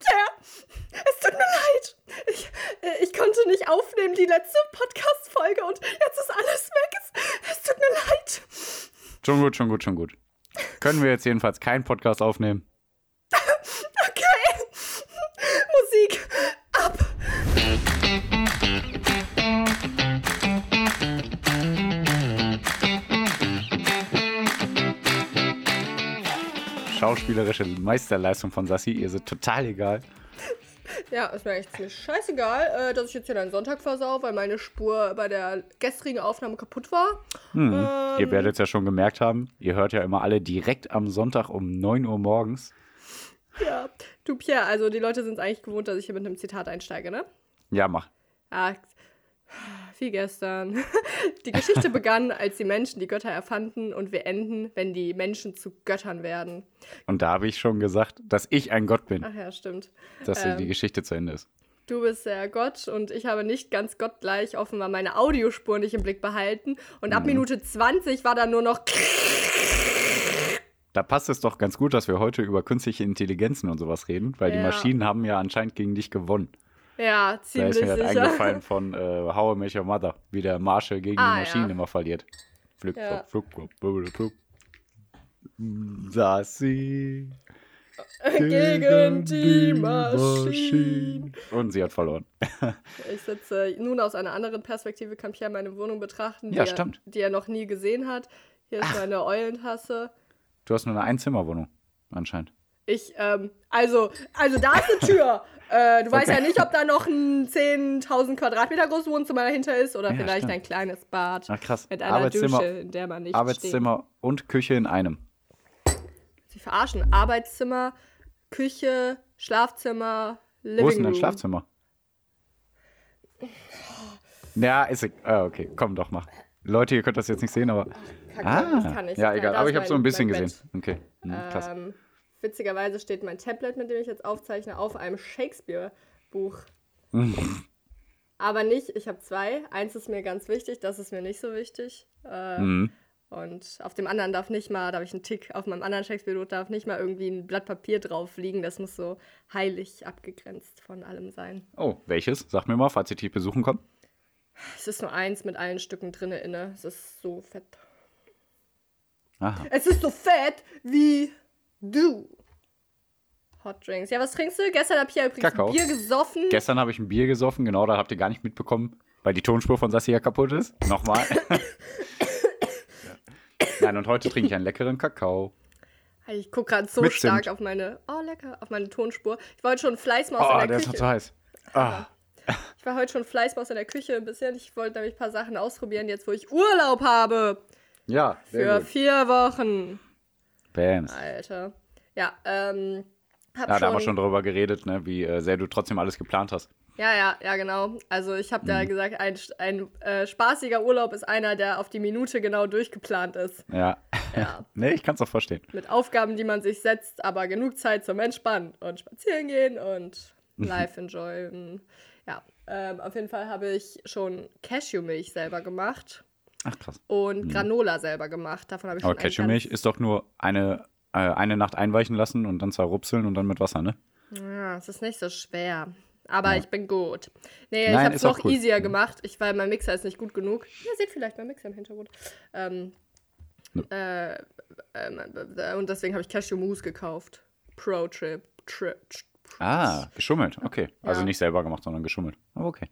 Tja, es tut mir leid. Ich, äh, ich konnte nicht aufnehmen, die letzte Podcast-Folge und jetzt ist alles weg. Es, es tut mir leid. Schon gut, schon gut, schon gut. Können wir jetzt jedenfalls keinen Podcast aufnehmen? Schauspielerische Meisterleistung von Sassi, ihr seid total egal. Ja, ist mir echt ziemlich scheißegal, äh, dass ich jetzt hier deinen Sonntag versau, weil meine Spur bei der gestrigen Aufnahme kaputt war. Hm. Ähm. Ihr werdet es ja schon gemerkt haben, ihr hört ja immer alle direkt am Sonntag um 9 Uhr morgens. Ja. Du, Pierre, also die Leute sind es eigentlich gewohnt, dass ich hier mit einem Zitat einsteige, ne? Ja, mach. Ah, wie gestern. Die Geschichte begann, als die Menschen die Götter erfanden und wir enden, wenn die Menschen zu Göttern werden. Und da habe ich schon gesagt, dass ich ein Gott bin, Ach ja, stimmt. dass Ähm. die Geschichte zu Ende ist. Du bist der Gott und ich habe nicht ganz gottgleich offenbar meine Audiospur nicht im Blick behalten. Und Mhm. ab Minute 20 war dann nur noch. Da passt es doch ganz gut, dass wir heute über künstliche Intelligenzen und sowas reden, weil die Ja. Maschinen haben ja anscheinend gegen dich gewonnen. Ja, Da ziemlich ist mir sicher. eingefallen von äh, How I Met Your Mother, wie der Marshall gegen Ah, die Maschinen ja. immer verliert. Flip, Ja. flop, flop, flop, flop. Sassi. Gegen die Maschinen. Und sie hat verloren. Ich sitze nun aus einer anderen Perspektive, kann Pierre meine Wohnung betrachten, die, Ja, er, die er noch nie gesehen hat. Hier ist meine Eulentasse. Du hast nur eine Einzimmerwohnung, anscheinend. Ich, ähm, also, also da ist eine Tür. äh, du weißt Okay. ja nicht, ob da noch ein 10.000 Quadratmeter großes Wohnzimmer dahinter ist oder Ja, vielleicht stimmt. ein kleines Bad Ach krass. mit einer Arbeitszimmer, Dusche, in der man nicht Arbeitszimmer und Küche in einem. steht. Sie verarschen. Arbeitszimmer, Küche, Schlafzimmer, Living Wo ist denn dein Room. Schlafzimmer? Ja, ist egal. Ah, okay, komm doch, mach. Leute, ihr könnt das jetzt nicht sehen, aber. Kacke, Ah, ich kann nicht. ja, kann- egal. Aber ich habe so ein bisschen gesehen. Okay, hm, krass. Witzigerweise steht mein Tablet, mit dem ich jetzt aufzeichne, auf einem Shakespeare-Buch. Aber nicht, ich habe zwei. Eins ist mir ganz wichtig, das ist mir nicht so wichtig. Äh, Mhm. Und auf dem anderen darf nicht mal, da habe ich einen Tick, auf meinem anderen Shakespeare-Buch darf nicht mal irgendwie ein Blatt Papier drauf liegen. Das muss so heilig abgegrenzt von allem sein. Oh, welches? Sag mir mal, falls ich dich besuchen komme. Es ist nur eins mit allen Stücken drinne inne. Es ist so fett. Aha. Es ist so fett wie du. Hot Drinks. Ja, was trinkst du? Gestern habe ich ja übrigens Kakao. Bier gesoffen. Gestern habe ich ein Bier gesoffen, genau, da habt ihr gar nicht mitbekommen, weil die Tonspur von Sassi ja kaputt ist. Nochmal. Nein, und heute trinke ich einen leckeren Kakao. ich gucke gerade so Mit stark Zimt. auf meine, oh lecker, auf meine Tonspur. Ich war heute schon Fleißmaus Oh, in der der ist Küche. total heiß. Ah, Ich war heute schon Fleißmaus in der Küche ein bisschen. Ich wollte nämlich ein paar Sachen ausprobieren, jetzt wo ich Urlaub habe. ja, sehr Für gut. vier Wochen. Bams. Alter. Ja, ähm. Hab Ja, schon, da haben wir schon drüber geredet, ne, wie äh, sehr du trotzdem alles geplant hast. Ja, ja, ja, genau. Also ich habe Mhm. da gesagt, ein, ein äh, spaßiger Urlaub ist einer, der auf die Minute genau durchgeplant ist. Ja. Ja. nee, ich kann es auch verstehen. Mit Aufgaben, die man sich setzt, aber genug Zeit zum Entspannen und spazieren gehen und Mhm. live enjoyen. Ja, ähm, auf jeden Fall habe ich schon Cashewmilch selber gemacht Ach, krass. und Granola selber gemacht. Davon habe ich. Aber Cashewmilch ist doch nur eine, äh, eine Nacht einweichen lassen und dann zerrupseln und dann mit Wasser, ne? Ja, es ist nicht so schwer. Aber ich bin gut. Nee, ich Nein, habe es noch cool. easier Mhm. gemacht, ich, weil mein Mixer ist nicht gut genug. Ihr seht vielleicht mein Mixer im Hintergrund. Ähm, Nö. äh, äh, und deswegen habe ich Cashew Mousse gekauft. Pro Trip. Trip. Ah, geschummelt. Okay. Also Ja. nicht selber gemacht, sondern geschummelt. Aber okay.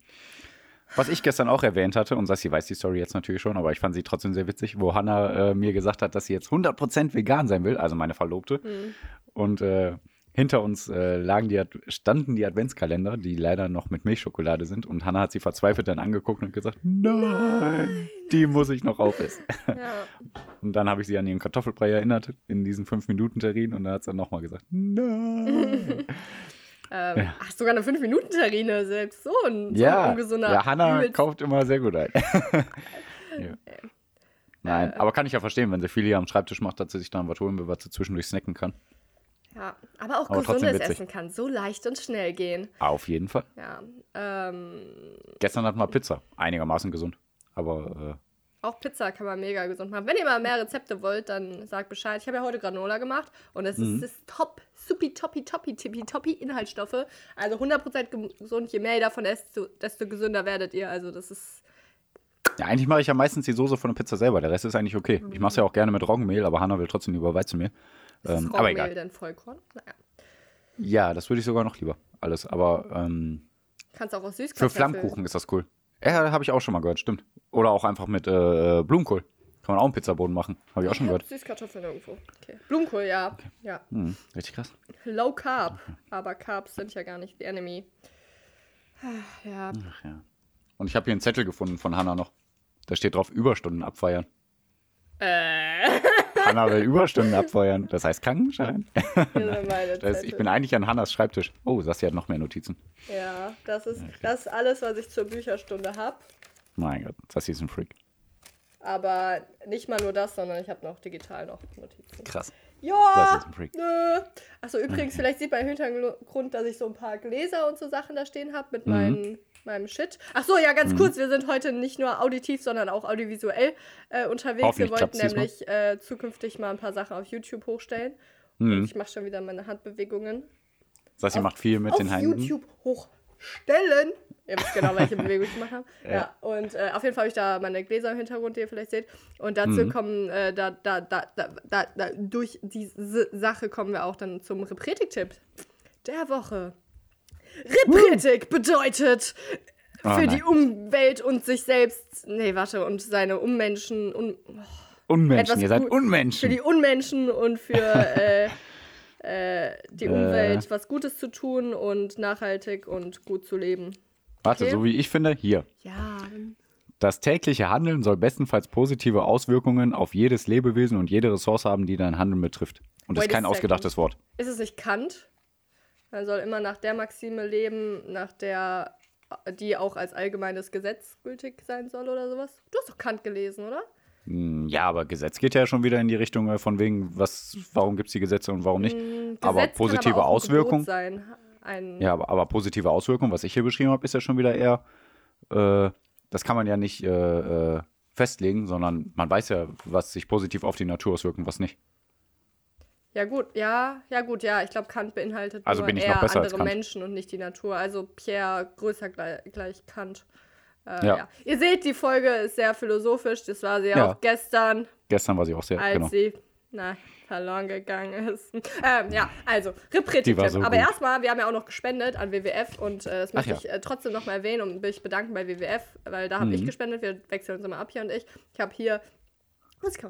Was ich gestern auch erwähnt hatte, und Sassi weiß die Story jetzt natürlich schon, aber ich fand sie trotzdem sehr witzig, wo Hannah äh, mir gesagt hat, dass sie jetzt 100% vegan sein will, also meine Verlobte. Und äh, hinter uns äh, lagen die, standen die Adventskalender, die leider noch mit Milchschokolade sind. Und Hannah hat sie verzweifelt dann angeguckt und gesagt, nein, die muss ich noch aufessen. Ja. Und dann habe ich sie an ihren Kartoffelbrei erinnert in diesen 5-Minuten-Terrin und dann hat sie dann nochmal gesagt, nein. Ähm, Ja. Ach, sogar eine 5-Minuten-Terrine selbst. So ein, so Ja, ein ungesunder. ja Hannah übelst- kauft immer sehr gut ein. ja. Nein, aber kann ich ja verstehen, wenn sie viel hier am Schreibtisch macht, dass sie sich dann was holen will, was sie zwischendurch snacken kann. Ja, aber auch Aber gesundes. Essen kann so leicht und schnell gehen. Auf jeden Fall. Ja. Ähm, Gestern hatten wir Pizza. Einigermaßen gesund. Aber Auch Pizza kann man mega gesund machen. Wenn ihr mal mehr Rezepte wollt, dann sagt Bescheid. Ich habe ja heute Granola gemacht und es Mhm. ist, ist top, supi, toppi, toppi, tippi, toppi Inhaltsstoffe. Also 100% gesund. Je mehr ihr davon esst, desto, gesünder werdet ihr. Also das ist Ja, eigentlich mache ich ja meistens die Soße von der Pizza selber. Der Rest ist eigentlich okay. Ich mache es ja auch gerne mit Roggenmehl, aber Hanna will trotzdem lieber Weizenmehl. ist Ähm, aber Roggenmehl egal. denn Vollkorn? Naja. Ja, das würde ich sogar noch lieber. Alles. Aber ähm, Kannst auch aus für Süßkartoffeln. Flammkuchen ist das cool. Ja, habe ich auch schon mal gehört, stimmt. Oder auch einfach mit äh, Blumenkohl. Kann man auch einen Pizzaboden machen. Habe ich auch schon gehört. Süßkartoffeln irgendwo. Okay. Blumenkohl, ja. ja. Hm, richtig krass. Low Carb. Aber Carbs sind ja gar nicht the enemy. Ja. Ach ja. Und ich habe hier einen Zettel gefunden von Hanna noch. Da steht drauf Überstunden abfeiern. Äh. Hanna will Überstunden abfeiern. Das heißt Krankenschein. Das heißt, ich bin eigentlich an Hannas Schreibtisch. Oh, Sassi hat noch mehr Notizen. Ja, das ist, das ist alles, was ich zur Bücherstunde habe. Mein Gott, Sassi ist ein Freak. Aber nicht mal nur das, sondern ich habe noch digital noch Notizen. Krass. Ja! ist ein Freak. Nö. Achso, übrigens, vielleicht sieht man im Hintergrund, dass ich so ein paar Gläser und so Sachen da stehen habe mit Mhm. meinen, meinem Shit. Achso, ja, ganz kurz, wir sind heute nicht nur auditiv, sondern auch audiovisuell äh, unterwegs. Wir wollten nämlich äh, zukünftig mal ein paar Sachen auf YouTube hochstellen. Mhm. Und ich mache schon wieder meine Handbewegungen. Sassi Auf- macht viel mit auf den Händen. YouTube hochstellen. Ihr wisst genau, welche Bewegung ich gemacht habe. Ja. Ja. und äh, auf jeden Fall habe ich da meine Gläser im Hintergrund, die ihr vielleicht seht. Und dazu Mhm. kommen, äh, da, da, da, da, da, da, durch diese Sache kommen wir auch dann zum Repretik-Tipp der Woche. Repretik bedeutet Oh für nein. die Umwelt und sich selbst, nee, warte, und seine Ummenschen, un, Unmenschen, etwas ihr seid Unmenschen. für die Unmenschen und für äh, äh, die Äh. Umwelt was Gutes zu tun und nachhaltig und gut zu leben. Warte, okay. so wie ich finde, hier. Ja, Das tägliche Handeln soll bestenfalls positive Auswirkungen auf jedes Lebewesen und jede Ressource haben, die dein Handeln betrifft. Und das ist kein ausgedachtes Wort. ist es nicht Kant? Man soll immer nach der Maxime leben, nach der die auch als allgemeines Gesetz gültig sein soll oder sowas. Du hast doch Kant gelesen, oder? Hm, Ja, aber Gesetz geht ja schon wieder in die Richtung äh, von wegen, was, warum gibt es die Gesetze und warum nicht. Hm, aber Gesetz kann positive aber Auswirkungen. Ja, aber, aber positive Auswirkungen, was ich hier beschrieben habe, ist ja schon wieder eher, äh, das kann man ja nicht äh, äh, festlegen, sondern man weiß ja, was sich positiv auf die Natur auswirkt und was nicht. Ja gut, ja, ja gut, ja. Ich glaube, Kant beinhaltet Also nur eher andere. Menschen und nicht die Natur. Also Pierre größer gleich, gleich Kant. Äh, Ja. ja. Ihr seht, die Folge ist sehr philosophisch. Das war sie Ja. auch gestern, Gestern war sie auch sehr, als genau. sie na, verloren gegangen ist. Ähm, ja, also, war so Aber gut. erstmal, wir haben ja auch noch gespendet an WWF und äh, das möchte ja. ich äh, trotzdem nochmal erwähnen und mich bedanken bei WWF, weil da habe Mhm. ich gespendet. Wir wechseln uns immer ab hier und ich. Ich habe hier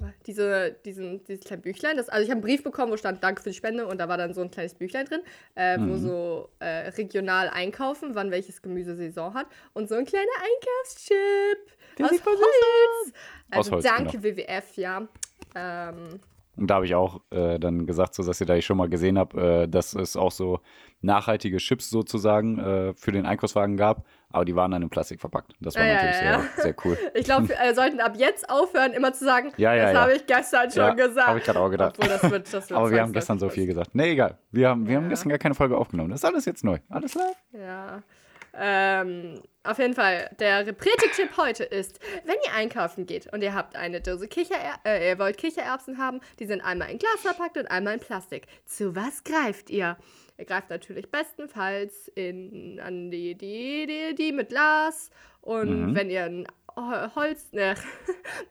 man? Diese, diesen, dieses kleine Büchlein. Das, also ich habe einen Brief bekommen, wo stand Danke für die Spende und da war dann so ein kleines Büchlein drin, äh, wo Mhm. so äh, regional einkaufen, wann welches Gemüse Saison hat und so ein kleiner Einkaufschip aus sieht voll süß Holz. Also Aus Holz, danke genau. WWF, ja. Ähm, Und da habe ich auch äh, dann gesagt, so dass ihr da ich schon mal gesehen habe, äh, dass es auch so nachhaltige Chips sozusagen äh, für den Einkaufswagen gab, aber die waren dann in Plastik verpackt. Das war Ja, ja, natürlich ja, Sehr, sehr cool. ich glaube, wir sollten ab jetzt aufhören, immer zu sagen, Ja, ja, das ja. habe ich gestern schon Ja, gesagt. habe ich gerade auch gedacht. Obwohl, das wird, das wird Aber wir haben gestern so viel gesagt. Nee, egal. Wir haben, wir haben Ja. gestern gar keine Folge aufgenommen. Das ist alles jetzt neu. Alles klar? Ja. Ähm, auf jeden Fall, der Repretik-Tipp heute ist, wenn ihr einkaufen geht und ihr habt eine Dose Kicherer äh, ihr wollt Kichererbsen haben, die sind einmal in Glas verpackt und einmal in Plastik. Zu was greift ihr? Ihr greift natürlich bestenfalls in, an die, die, die, die mit Glas und Mhm. wenn ihr ein Hol- Holz, ne,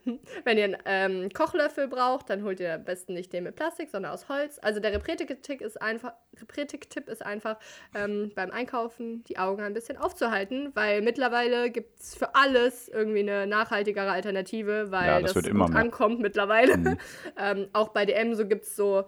wenn ihr einen ähm, Kochlöffel braucht, dann holt ihr am besten nicht den mit Plastik, sondern aus Holz. Also der Repretik-Tipp ist einfach, Repretik-Tipp ist einfach ähm, beim Einkaufen die Augen ein bisschen aufzuhalten, weil mittlerweile gibt es für alles irgendwie eine nachhaltigere Alternative, weil Ja, das das, gut ankommt mittlerweile. Mhm. ähm, auch bei DM so gibt es so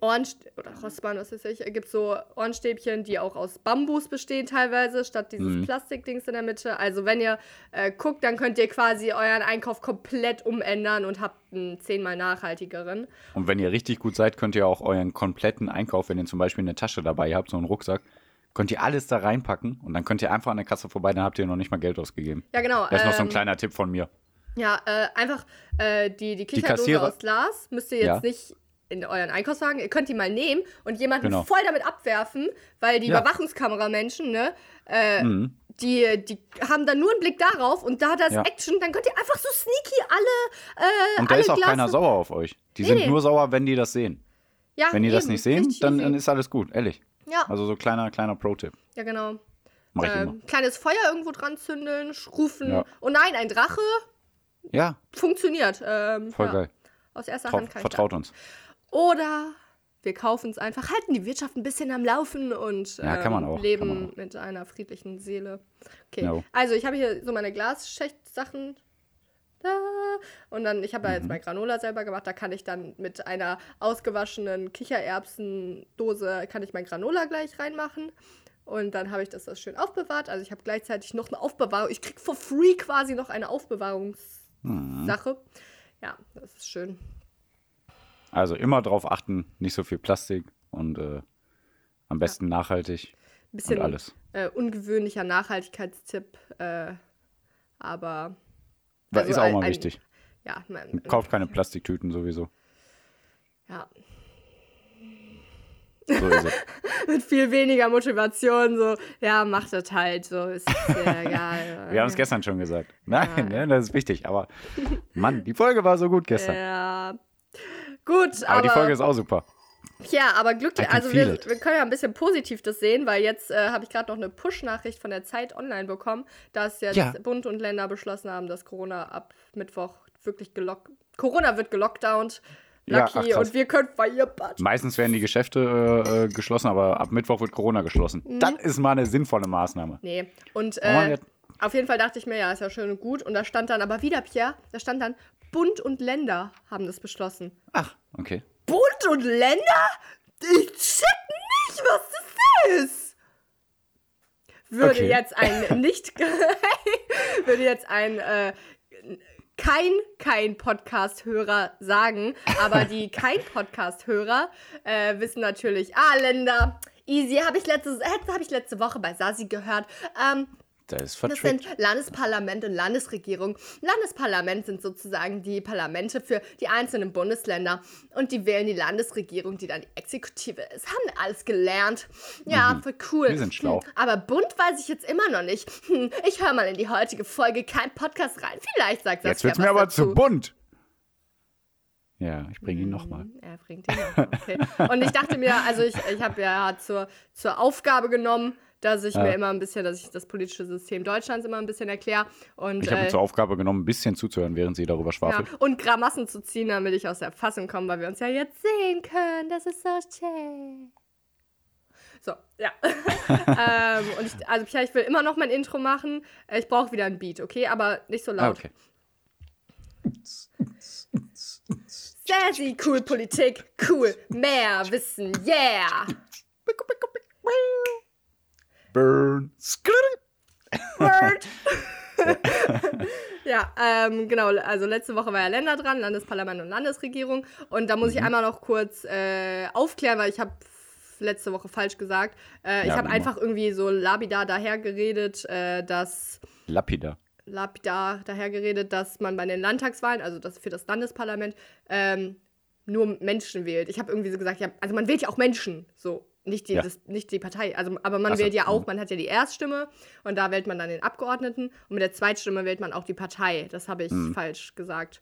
Ohren oder Rossmann, was weiß ich, gibt so Ohrenstäbchen, die auch aus Bambus bestehen teilweise, statt dieses Mhm. Plastikdings in der Mitte. Also wenn ihr äh, guckt, dann könnt ihr quasi euren Einkauf komplett umändern und habt einen zehnmal nachhaltigeren. Und wenn ihr richtig gut seid, könnt ihr auch euren kompletten Einkauf, wenn ihr zum Beispiel eine Tasche dabei habt, so einen Rucksack, könnt ihr alles da reinpacken und dann könnt ihr einfach an der Kasse vorbei, dann habt ihr noch nicht mal Geld ausgegeben. Ja, genau. Das ist noch so ein ähm, kleiner Tipp von mir. Ja, äh, einfach äh, die, die Kicherdose Kassierer- aus Glas müsst ihr jetzt Ja. nicht in euren Einkaufswagen, ihr könnt die mal nehmen und jemanden Genau. voll damit abwerfen, weil die Ja. Überwachungskameramenschen, ne, äh, Mhm. die, die haben dann nur einen Blick darauf und da das Ja. Action, dann könnt ihr einfach so sneaky alle. Äh, Und da alle ist auch Glase- keiner sauer auf euch. Die Nee, sind nee. nur sauer, wenn die das sehen. Ja, Wenn die das eben, nicht sehen, dann, dann ist alles gut, ehrlich. Ja, Also so kleiner, kleiner Pro-Tipp. ja, genau. Mach ich immer. Ähm, kleines Feuer irgendwo dran zündeln, rufen. Ja. Oh nein, ein Drache Ja, funktioniert. Ähm, voll geil. Aus erster Trau Hand kann vertraut uns. Oder wir kaufen es einfach, halten die Wirtschaft ein bisschen am Laufen und Ja, kann man ähm, auch, leben mit einer friedlichen Seele. Okay, Jo. also ich habe hier so meine Glasschicht-Sachen. Da. Und dann, ich habe da jetzt Mhm. mein Granola selber gemacht, da kann ich dann mit einer ausgewaschenen Kichererbsendose, kann ich mein Granola gleich reinmachen. Und dann habe ich das, das schön aufbewahrt. Also ich habe gleichzeitig noch eine Aufbewahrung. Ich kriege for free quasi noch eine Aufbewahrungssache. Mhm. Ja, das ist schön. Also immer drauf achten, nicht so viel Plastik und äh, am besten nachhaltig Ein bisschen und alles. Äh, ungewöhnlicher Nachhaltigkeitstipp, äh, aber Weil also ist auch mal ein- wichtig. ja, man, Kauft keine Plastiktüten sowieso. ja, So ist es. mit viel weniger Motivation, so, ja, macht das halt, so, ist ja egal. Wir haben es gestern schon gesagt. Nein, ne, das ist wichtig. Aber Mann, die Folge war so gut gestern. Ja. Gut, aber, aber, die Folge ist auch super. ja, aber glücklich, also wir, wir können ja ein bisschen positiv das sehen, weil jetzt äh, habe ich gerade noch eine Push-Nachricht von der Zeit online bekommen, dass jetzt Ja. Bund und Länder beschlossen haben, dass Corona ab Mittwoch wirklich gelockt, Corona wird gelockdownt, Ja, Lucky, ach, krass. und wir können Feierbad. Meistens werden die Geschäfte äh, äh, geschlossen, aber ab Mittwoch wird Corona geschlossen. Mhm. Das ist mal eine sinnvolle Maßnahme. Nee, und Oh, auf jeden Fall dachte ich mir, ja, ist ja schön und gut. Und da stand dann aber wieder, Pierre, da stand dann, Bund und Länder haben das beschlossen. Ach, okay. Bund und Länder? Ich check nicht, was das ist. Würde Okay. jetzt ein nicht würde jetzt ein äh, kein kein Podcast-Hörer sagen, aber die kein Podcast-Hörer äh, wissen natürlich, ah Länder, easy, habe ich letzte habe ich letzte Woche bei Sasi gehört. Ähm, Das ist das vertrickt. sind Landesparlament und Landesregierung. Landesparlament sind sozusagen die Parlamente für die einzelnen Bundesländer und die wählen die Landesregierung, die dann die Exekutive ist. Haben wir alles gelernt. Ja, voll cool. Mhm. Wir sind schlau. Hm, aber bunt weiß ich jetzt immer noch nicht. Hm, ich höre mal in die heutige Folge kein Podcast rein. Vielleicht sagt das Jetzt wird es mir aber dazu. zu bunt. Ja, ich bringe ihn nochmal. Er bringt ihn noch. Okay. Und ich dachte mir, also ich, ich habe ja zur, zur Aufgabe genommen, dass ich Ja. mir immer ein bisschen, dass ich das politische System Deutschlands immer ein bisschen erkläre. Und, Ich habe mir äh, zur Aufgabe genommen, ein bisschen zuzuhören, während sie darüber ja, schwafelt. und Gramassen zu ziehen, damit ich aus der Fassung komme, weil wir uns ja jetzt sehen können. Das ist so schön. So, ja. ähm, und ich, also Pia, ich will immer noch mein Intro machen. Ich brauche wieder ein Beat, okay? Aber nicht so Ah, laut. okay. Sassy, cool Politik, cool, mehr Wissen, yeah! Burn. Word. ja, ähm, genau. Also letzte Woche war ja Länder dran, Landesparlament und Landesregierung. Und da muss Mhm. ich einmal noch kurz äh, aufklären, weil ich habe letzte Woche falsch gesagt. Äh, ich Ja, habe wie immer. einfach irgendwie so lapidar dahergeredet, äh, dass Lapida. lapidar dahergeredet, dass man bei den Landtagswahlen, also das für das Landesparlament, ähm, nur Menschen wählt. Ich habe irgendwie so gesagt, ja, also man wählt ja auch Menschen, so. Nicht die, Ja. das, nicht die Partei. Also, aber man so, wählt ja auch, mhm. man hat ja die Erststimme und da wählt man dann den Abgeordneten und mit der Zweitstimme wählt man auch die Partei. Das habe ich Mhm. falsch gesagt.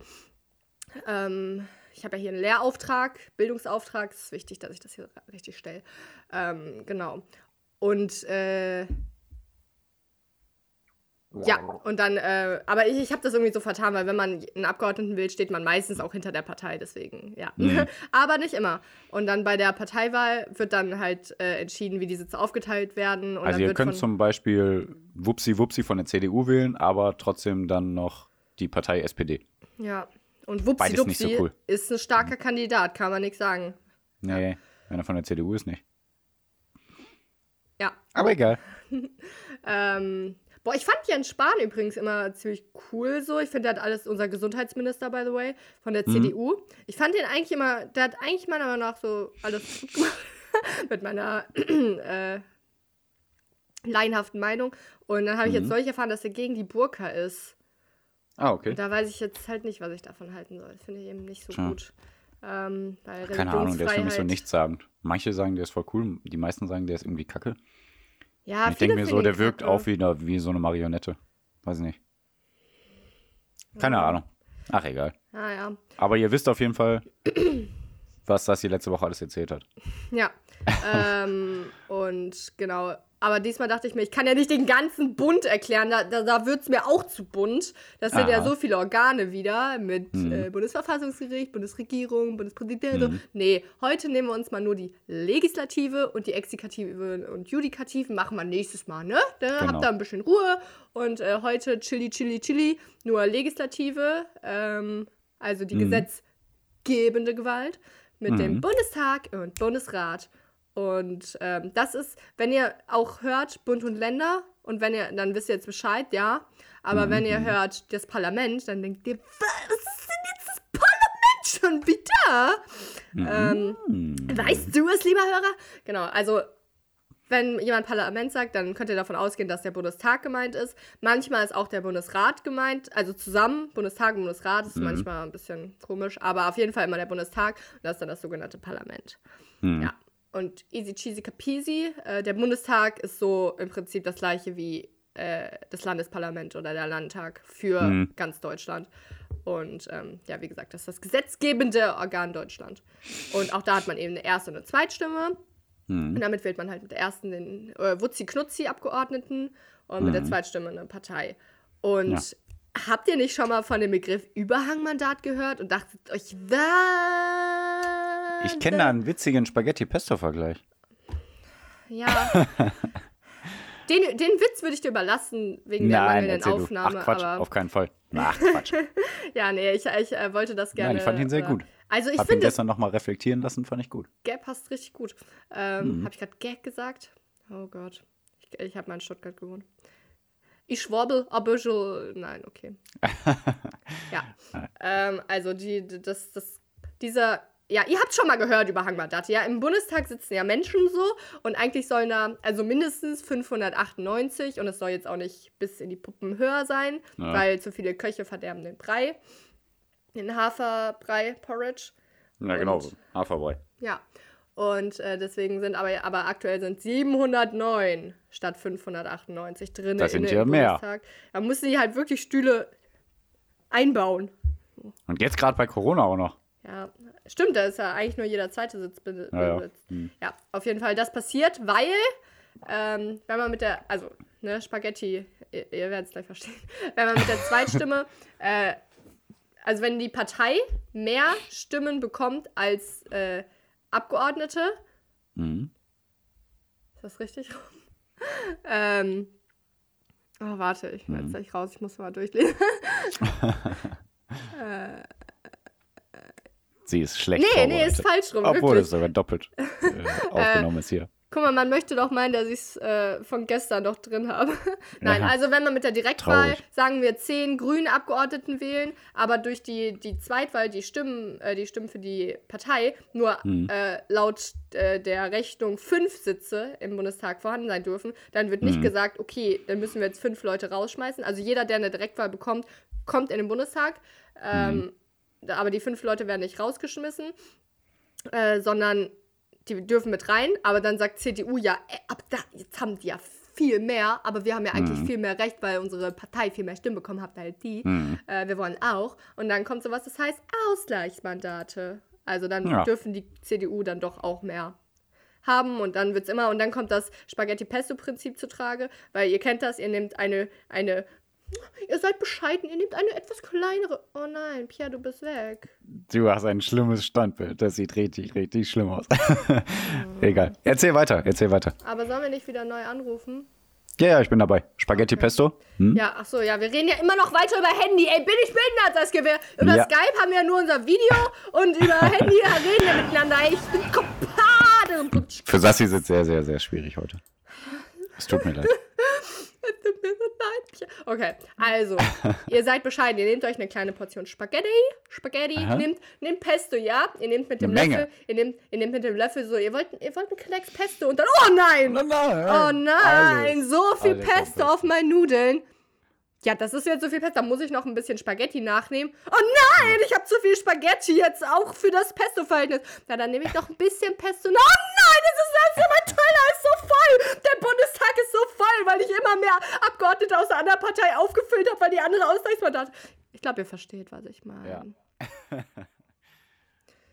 Ähm, ich habe ja hier einen Lehrauftrag, Bildungsauftrag. Es ist wichtig, dass ich das hier richtig stelle. Ähm, genau. Und äh, ja, und dann, äh, aber ich, ich habe das irgendwie so vertan, weil wenn man einen Abgeordneten will, steht man meistens auch hinter der Partei, deswegen, ja. Mhm. aber nicht immer. Und dann bei der Parteiwahl wird dann halt äh, entschieden, wie die Sitze aufgeteilt werden. Also ihr könnt zum Beispiel Wupsi Wupsi von der CDU wählen, aber trotzdem dann noch die Partei SPD. Ja. Und Beides nicht so Wupsi cool. ist ein starker Kandidat, kann man nichts sagen. Nee, wenn er von der CDU ist, nicht. Ja. Aber egal. Ähm, boah, ich fand Jens Spahn übrigens immer ziemlich cool so. Ich finde, der hat alles, unser Gesundheitsminister, by the way, von der CDU. Ich fand den eigentlich immer, der hat eigentlich meiner Meinung nach so alles gut gemacht. Mit meiner äh, laienhaften Meinung. Und dann habe ich jetzt neulich erfahren, dass er gegen die Burka ist. Ah, okay. Und da weiß ich jetzt halt nicht, was ich davon halten soll. Das finde ich eben nicht so Tja. gut. Ähm, Keine Ahnung, der ist für mich so nichtssagend. Manche sagen, der ist voll cool, die meisten sagen, der ist irgendwie kacke. Ja, ich denke mir so, der wirkt kacke. auch wieder wie so eine Marionette. Weiß nicht. Keine Ahnung. Ach, egal. Ah, ja. Aber ihr wisst auf jeden Fall, was das hier letzte Woche alles erzählt hat. Ja. Ähm, und genau. Aber diesmal dachte ich mir, ich kann ja nicht den ganzen Bund erklären. Da, da, da wird es mir auch zu bunt. Das sind ja Aha. so viele Organe wieder mit Mhm. äh, Bundesverfassungsgericht, Bundesregierung, Bundespräsident. und so. Nee, heute nehmen wir uns mal nur die Legislative und die Exekutive und Judikative. Machen wir nächstes Mal, ne? Da Genau. habt ihr ein bisschen Ruhe. Und äh, heute Chili, Chili, Chili. Nur Legislative, ähm, also die Mhm. gesetzgebende Gewalt mit dem Mhm. Bundestag und Bundesrat. Und ähm, das ist, wenn ihr auch hört, Bund und Länder, und wenn ihr, dann wisst ihr jetzt Bescheid, ja. Aber wenn ihr hört das Parlament, dann denkt ihr, was ist denn jetzt das Parlament schon wieder? Ähm, Hm. weißt du es, lieber Hörer? Genau, also wenn jemand Parlament sagt, dann könnt ihr davon ausgehen, dass der Bundestag gemeint ist. Manchmal ist auch der Bundesrat gemeint, also zusammen, Bundestag und Bundesrat, ist manchmal ein bisschen komisch, aber auf jeden Fall immer der Bundestag und das ist dann das sogenannte Parlament. Hm. Ja, und easy cheesy capisy. Äh, der Bundestag ist so im Prinzip das gleiche wie äh, das Landesparlament oder der Landtag für Mhm. ganz Deutschland. Und ähm, ja, wie gesagt, das ist das gesetzgebende Organ Deutschland. Und auch da hat man eben eine Erst- und eine Zweitstimme. Hm. Und damit wählt man halt mit der ersten den äh, Wutzi-Knutzi-Abgeordneten und mit der Zweitstimme eine Partei. Und Ja. habt ihr nicht schon mal von dem Begriff Überhangmandat gehört und dachtet euch, was? Ich kenne da einen witzigen Spaghetti-Pesto-Vergleich. Ja. den, den Witz würde ich dir überlassen, wegen der Nein, mangelnden erzähl du. Aufnahme. Ach Quatsch, auf keinen Fall. Ach Quatsch. ja, nee, ich, ich äh, wollte das gerne. Nein, ich fand ihn sehr äh, gut. Also ich Hab ihn finde, gestern nochmal reflektieren lassen, fand ich gut. Gag passt richtig gut. Ähm, Mhm. Habe ich gerade Gag gesagt? Oh Gott. Ich, ich habe mal in Stuttgart gewohnt. Ich schwabbel, aber schon. Nein, okay. ja. Ähm, also die- das, das, dieser. Ja, ihr habt schon mal gehört über Hangmandat. Ja, im Bundestag sitzen ja Menschen so und eigentlich sollen da also mindestens 598 und es soll jetzt auch nicht bis in die Puppen höher sein, Ja. weil zu viele Köche verderben den Brei. Den Haferbrei, Porridge. Ja, genau. Haferbrei. Ja. Und äh, deswegen sind aber, aber aktuell sind 709 statt 598 drin. Das sind in ja mehr. Bundestag. Da mussten die halt wirklich Stühle einbauen. Und jetzt gerade bei Corona auch noch. Ja, stimmt, da ist ja eigentlich nur jeder zweite Sitz be- Ja, ja. besetzt. Hm. Ja, auf jeden Fall, das passiert, weil, ähm, wenn man mit der, also, ne, Spaghetti, ihr, ihr werdet es gleich verstehen, wenn man mit der Zweitstimme, äh, also wenn die Partei mehr Stimmen bekommt als äh, Abgeordnete, Mhm. Ist das richtig? ähm. Oh, warte, ich Mhm. bin jetzt gleich raus, ich muss mal durchlesen. Sie ist schlecht nee, nee, ist falsch rum. Obwohl es sogar doppelt äh, aufgenommen ist hier. Guck mal, man möchte doch meinen, dass ich es äh, von gestern noch drin habe. Nein, Ja. also wenn man mit der Direktwahl, Traurig. sagen wir, zehn grüne Abgeordneten wählen, aber durch die, die Zweitwahl, die Stimmen, äh, die Stimmen für die Partei, nur Hm. äh, laut äh, der Rechnung fünf Sitze im Bundestag vorhanden sein dürfen, dann wird Hm. nicht gesagt, okay, dann müssen wir jetzt fünf Leute rausschmeißen. Also jeder, der eine Direktwahl bekommt, kommt in den Bundestag. Ähm, Hm. Aber die fünf Leute werden nicht rausgeschmissen, äh, sondern die dürfen mit rein, aber dann sagt CDU, ja, äh, ab da, jetzt haben die ja viel mehr, aber wir haben ja eigentlich Mhm. viel mehr Recht, weil unsere Partei viel mehr Stimmen bekommen hat, halt die. Mhm. Äh, wir wollen auch. Und dann kommt sowas, das heißt Ausgleichsmandate. Also dann Ja. dürfen die CDU dann doch auch mehr haben und dann wird's immer und dann kommt das Spaghetti-Pesto-Prinzip zu Trage, weil ihr kennt das, ihr nehmt eine, eine, ihr seid bescheiden, ihr nehmt eine etwas kleinere, oh nein, Pia, du bist weg. Du hast ein schlimmes Standbild. Das sieht richtig, richtig schlimm aus. Egal. Erzähl weiter, erzähl weiter. Aber sollen wir nicht wieder neu anrufen? Ja, ja, ich bin dabei. Spaghetti Pesto? Hm? Ja, ach so, ja, wir reden ja immer noch weiter über Handy. Ey, bin ich behindert, das Gewehr. Über Ja. Skype haben wir ja nur unser Video und über Handy reden wir miteinander. Ich bin komplett. Für Sassi ist es sehr, sehr, sehr schwierig heute. Es tut mir leid. Tut mir so leid. Okay, also, ihr seid bescheiden. Ihr nehmt euch eine kleine Portion Spaghetti. Spaghetti. Aha. Nehmt, nehmt Pesto, ja? Ihr nehmt mit dem Eine Menge. Löffel. Ihr nehmt, ihr nehmt mit dem Löffel so. Ihr wollt, ihr wollt einen Klecks Pesto und dann. Oh nein! Oh nein, Alles. so viel alles auf Pesto auf meinen Nudeln. Ja, das ist jetzt so viel Pesto. Da muss ich noch ein bisschen Spaghetti nachnehmen. Oh nein, ich habe zu viel Spaghetti jetzt auch für das Pesto-Verhältnis. Na, dann nehme ich noch ein bisschen Pesto. Oh nein, das ist ist aber toll, da ist so voll. Der Bundestag ist so Abgeordnete aus der anderen Partei aufgefüllt hat, weil die andere Ausgleichsmandat. Ich glaube, ihr versteht, was ich meine. Ja.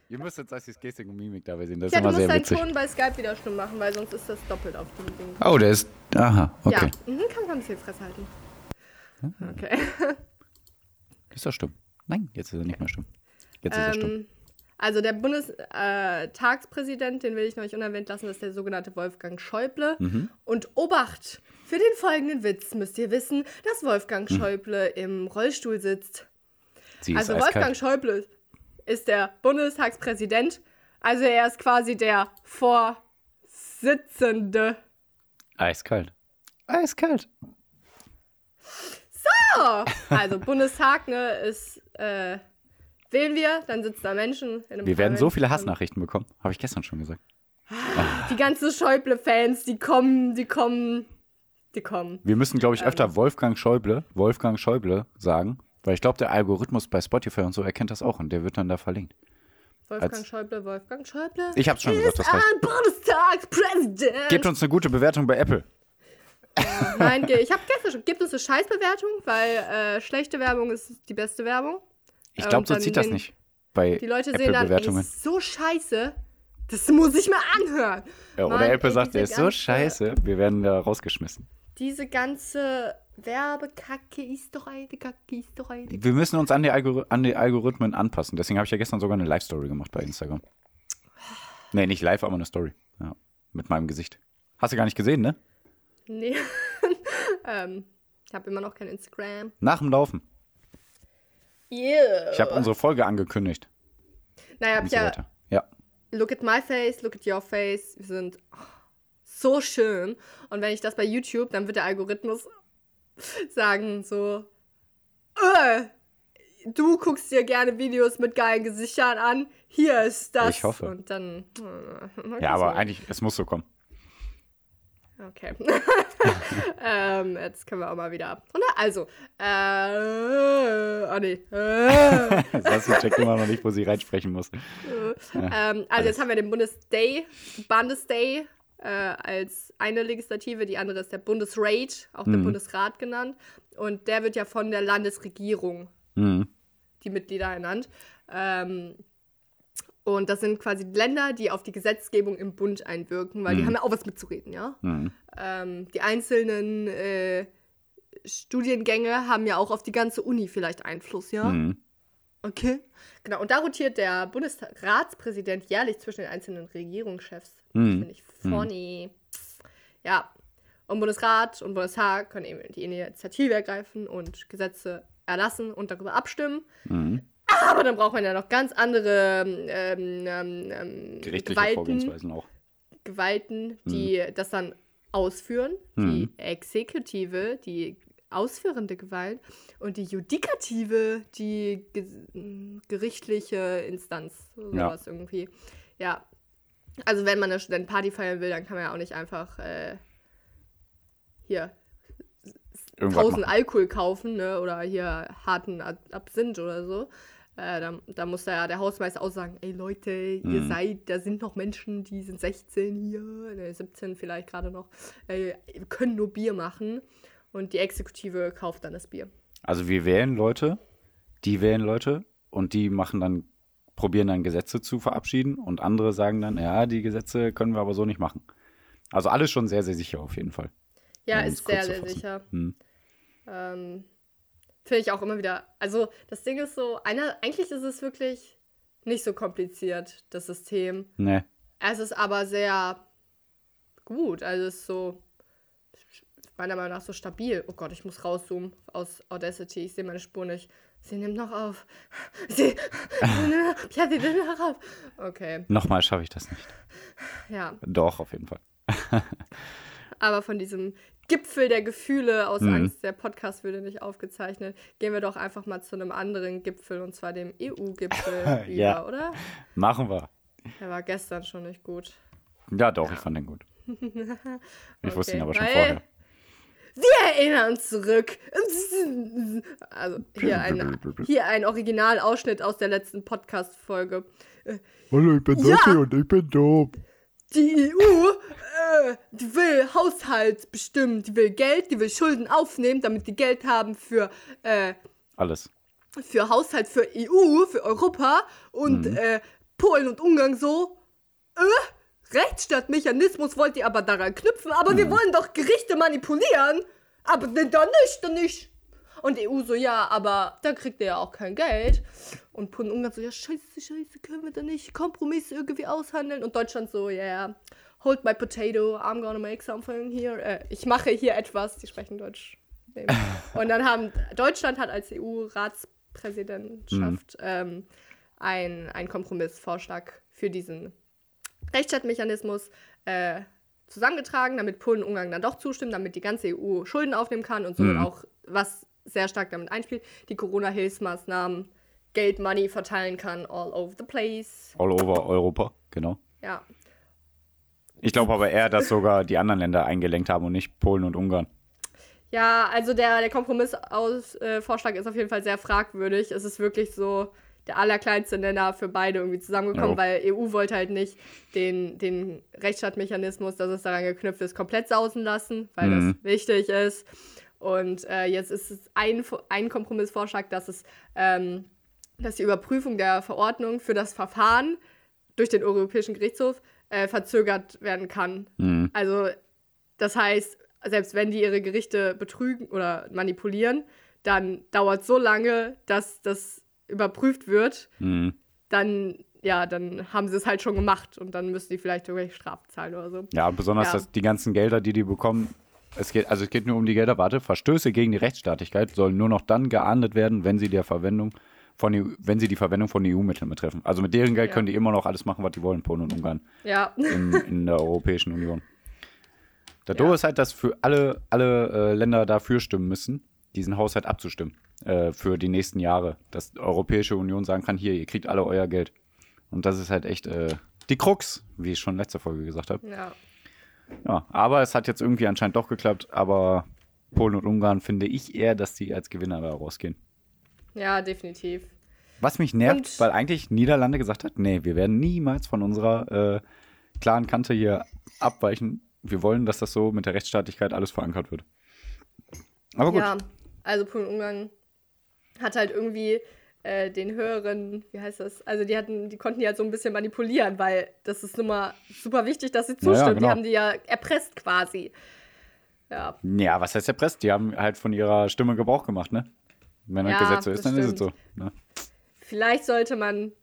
Ihr müsst jetzt Sassis Gestik und Mimik dabei sehen. Das ist Ja, du immer musst sehr deinen witzig. Ton bei Skype wieder stumm machen, weil sonst ist das doppelt auf dem Ding. Oh, der ist. Aha, okay. Ja, mhm, kann man ein bisschen Fresse halten. Okay. Ist das stumm? Nein, jetzt ist er nicht mehr stumm. Jetzt ist er stumm. Ähm, also der Bundestagspräsident, den will ich noch nicht unerwähnt lassen, das ist der sogenannte Wolfgang Schäuble. Mhm. Und Obacht, für den folgenden Witz müsst ihr wissen, dass Wolfgang Mhm. Schäuble im Rollstuhl sitzt. Sie Also Wolfgang eiskalt. Schäuble ist der Bundestagspräsident. Also er ist quasi der Vorsitzende. Eiskalt. Eiskalt. Oh, also Bundestag, ne, ist, äh, wählen wir, dann sitzen da Menschen. In einem Wir werden so viele Hassnachrichten bekommen. Habe ich gestern schon gesagt. Die ganzen Schäuble-Fans, die kommen, die kommen, die kommen. Wir müssen, glaube ich, Ähm. öfter Wolfgang Schäuble, Wolfgang Schäuble sagen, weil ich glaube, der Algorithmus bei Spotify und so erkennt das auch und der wird dann da verlinkt. Wolfgang Als- Schäuble, Wolfgang Schäuble. Ich hab's schon gesagt, das ein Bundestagspräsident. Gebt uns eine gute Bewertung bei Apple. Nein, ich habe gestern schon. Gibt uns eine Scheißbewertung, weil äh, schlechte Werbung ist die beste Werbung. Ich glaube, und so zieht das nicht bei Die Leute sehen dann, ey, ist so scheiße. Das muss ich mir anhören. Ja, oder Mann, Apple ey, sagt, der ist so scheiße, wir werden da rausgeschmissen. Diese ganze Werbekacke ist doch eine Kacke, ist doch eine Wir müssen uns an die, Algor an die Algorithmen anpassen. Deswegen habe ich ja gestern sogar eine Live-Story gemacht bei Instagram. Nee, nicht live, aber eine Story. Ja, mit meinem Gesicht. Hast du gar nicht gesehen, ne? Nee. ähm, ich habe immer noch kein Instagram. Nach dem Laufen. Yeah. Ich habe unsere Folge angekündigt. Naja, hab ich so ja weiter. Ja. Look at my face, look at your face. Wir sind so schön. Und wenn ich das bei YouTube, dann wird der Algorithmus sagen so, äh, du guckst dir gerne Videos mit geilen Gesichtern an. Hier ist das. Ich hoffe. Und dann. äh, Ja, aber eigentlich, es muss so kommen. Okay. ähm, jetzt können wir auch mal wieder. Oder? Also, äh, oh nee. Äh, Sassi checkt immer noch nicht, wo sie reinsprechen muss. ähm, also jetzt haben wir den Bundesday, Bundesday äh, als eine Legislative, die andere ist der Bundesrat, auch der Bundesrat genannt. Und der wird ja von der Landesregierung Mhm. die Mitglieder ernannt. Ähm, und das sind quasi Länder, die auf die Gesetzgebung im Bund einwirken, weil die haben ja auch was mitzureden, ja. Mhm. Ähm, die einzelnen äh, Studiengänge haben ja auch auf die ganze Uni vielleicht Einfluss, ja. Mhm. Okay. Genau, und da rotiert der Bundesratspräsident jährlich zwischen den einzelnen Regierungschefs. Mhm. Finde ich funny. Ja. Und Bundesrat und Bundestag können eben die Initiative ergreifen und Gesetze erlassen und darüber abstimmen. Mhm. Aber dann braucht man ja noch ganz andere ähm, ähm, ähm, Gerichtliche Gewalten, Vorgehensweisen auch. Gewalten, die das dann ausführen. Die Exekutive, die ausführende Gewalt und die Judikative, die ge m, gerichtliche Instanz, sowas irgendwie. Ja. Also wenn man eine Studentenparty feiern will, dann kann man ja auch nicht einfach äh, hier Irgendwas 1000 machen. Alkohol kaufen, ne? Oder hier harten Ab- Absinth oder so. Äh, da, da muss ja der Hausmeister auch sagen, ey Leute, ihr Mhm. seid, da sind noch Menschen, die sind 16 hier, ne, 17 vielleicht gerade noch, äh, können nur Bier machen. Und die Exekutive kauft dann das Bier. Also wir wählen Leute, die wählen Leute und die machen dann, probieren dann Gesetze zu verabschieden und andere sagen dann, ja, die Gesetze können wir aber so nicht machen. Also alles schon sehr, sehr sicher auf jeden Fall. Ja, Um ist sehr, sehr sicher. Hm. Ähm, Finde ich auch immer wieder. Also, das Ding ist so, einer, eigentlich ist es wirklich nicht so kompliziert, das System. Ne. Es ist aber sehr gut. Also es ist so, meiner Meinung nach, so stabil. Oh Gott, ich muss rauszoomen aus Audacity. Ich sehe meine Spur nicht. Sie nimmt noch auf. Sie, ja, sie nimmt noch auf. Okay, Nochmal schaffe ich das nicht. ja. Doch, auf jeden Fall. Aber von diesem Gipfel der Gefühle aus Mhm. Angst, der Podcast würde nicht aufgezeichnet, gehen wir doch einfach mal zu einem anderen Gipfel und zwar dem EU-Gipfel Ja. oder? Machen wir. Der war gestern schon nicht gut. Ja, doch, ich fand den gut. Ich wusste ihn Okay, aber schon weil- vorher. Wir erinnern uns zurück. Also hier ein, hier ein Originalausschnitt aus der letzten Podcast-Folge. Hallo, ich bin Ja. Sassi und ich bin doof. Die EU äh, die will Haushalt bestimmen, die will Geld, die will Schulden aufnehmen, damit die Geld haben für, äh, Alles. für Haushalt, für EU, für Europa und äh, Polen und Ungarn so. Äh, Rechtsstaatmechanismus wollt ihr aber daran knüpfen, aber wir wollen doch Gerichte manipulieren. Aber ne, dann nicht, dann nicht. Und EU so, ja, aber da kriegt ihr ja auch kein Geld. Und Polen und Ungarn so, ja, scheiße, scheiße, können wir da nicht Kompromisse irgendwie aushandeln? Und Deutschland so, ja, yeah, hold my potato, I'm gonna make something here. Äh, ich mache hier etwas, die sprechen Deutsch. Und dann haben, Deutschland hat als EU-Ratspräsidentschaft ähm, ein, einen Kompromissvorschlag für diesen Rechtsstaatmechanismus äh, zusammengetragen, damit Polen und Ungarn dann doch zustimmen, damit die ganze EU Schulden aufnehmen kann und somit Mhm. auch, was sehr stark damit einspielt, die Corona-Hilfsmaßnahmen, Geld, Money verteilen kann, all over the place. All over Europa, genau. Ja, Ich glaube aber eher, dass sogar die anderen Länder eingelenkt haben und nicht Polen und Ungarn. Ja, also der, der Kompromissvorschlag ist auf jeden Fall sehr fragwürdig. Es ist wirklich so der allerkleinste Nenner für beide irgendwie zusammengekommen, Jo. weil EU wollte halt nicht den, den Rechtsstaatmechanismus, dass es daran geknüpft ist, komplett sausen lassen, weil Mhm. das wichtig ist. Und äh, jetzt ist es ein, ein Kompromissvorschlag, dass es ähm, dass die Überprüfung der Verordnung für das Verfahren durch den Europäischen Gerichtshof äh, verzögert werden kann. Mhm. Also, das heißt, selbst wenn die ihre Gerichte betrügen oder manipulieren, dann dauert so lange, dass das überprüft wird, Mhm. dann, ja, dann haben sie es halt schon gemacht und dann müssen die vielleicht irgendwelche Strafen zahlen oder so. Ja, besonders Ja. die ganzen Gelder, die die bekommen, es geht, also es geht nur um die Gelder, warte, Verstöße gegen die Rechtsstaatlichkeit sollen nur noch dann geahndet werden, wenn sie der Verwendung von EU, wenn sie die Verwendung von EU-Mitteln betreffen. Also mit deren Geld Ja. können die immer noch alles machen, was die wollen, Polen und Ungarn Ja, in, in der Europäischen Union. Der Ja. Doof ist halt, dass für alle, alle äh, Länder dafür stimmen müssen, diesen Haushalt abzustimmen äh, für die nächsten Jahre. Dass die Europäische Union sagen kann, hier, ihr kriegt alle euer Geld. Und das ist halt echt äh, die Krux, wie ich schon letzte Folge gesagt habe. ja. Ja, aber es hat jetzt irgendwie anscheinend doch geklappt. Aber Polen und Ungarn finde ich eher, dass die als Gewinner da rausgehen. Ja, definitiv. Was mich nervt, Und- weil eigentlich Niederlande gesagt hat, nee, wir werden niemals von unserer äh, klaren Kante hier abweichen. Wir wollen, dass das so mit der Rechtsstaatlichkeit alles verankert wird. Aber gut. Ja, also Polen und Ungarn hat halt irgendwie äh, den höheren, wie heißt das? Also die hatten, die konnten die halt so ein bisschen manipulieren, weil das ist nun mal super wichtig, dass sie Ja, ja, zustimmen. genau. Die haben die ja erpresst quasi. Ja, Ja, was heißt erpresst? Die haben halt von ihrer Stimme Gebrauch gemacht, ne? Wenn das Ja, Gesetz so ist, dann ist es so. Ne? vielleicht sollte man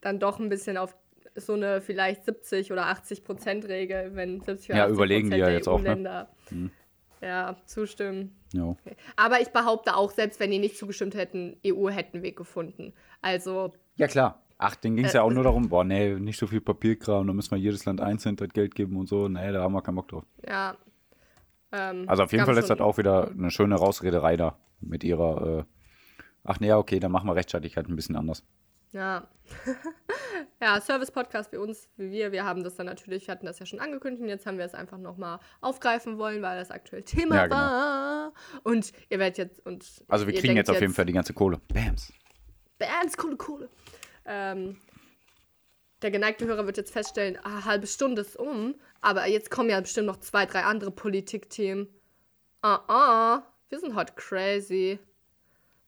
dann doch ein bisschen auf so eine vielleicht 70 oder 80 Prozent Regel, wenn 70 oder Ja, 80 überlegen die Prozent ja der jetzt auch, ne? EU-Länder ja, zustimmen. Jo. Aber ich behaupte auch, selbst wenn die nicht zugestimmt hätten, EU hätten einen Weg gefunden. Also, Ja, klar. Ach, denen ging es Äh, ja auch nur darum, boah, nee, nicht so viel Papierkram, da müssen wir jedes Land einzeln das Geld geben und so. Nee, da haben wir keinen Bock drauf. ja. Ähm, Also auf jeden Fall ist das auch wieder eine schöne Rausrederei da mit ihrer, äh, ach nee, ja, okay, dann machen wir Rechtsstaatlichkeit ein bisschen anders. Ja. ja, Service-Podcast wie uns, wie wir, wir haben das dann natürlich, wir hatten das ja schon angekündigt und jetzt haben wir es einfach nochmal aufgreifen wollen, weil das aktuell Thema Ja, genau. war. Und ihr werdet jetzt und Also wir kriegen jetzt auf jeden Fall die ganze Kohle. Bams. Bands, coole Kohle. Ähm, der geneigte Hörer wird jetzt feststellen, ah, halbe Stunde ist um, aber jetzt kommen ja bestimmt noch zwei, drei andere Politikthemen. Ah, ah, wir sind heute crazy.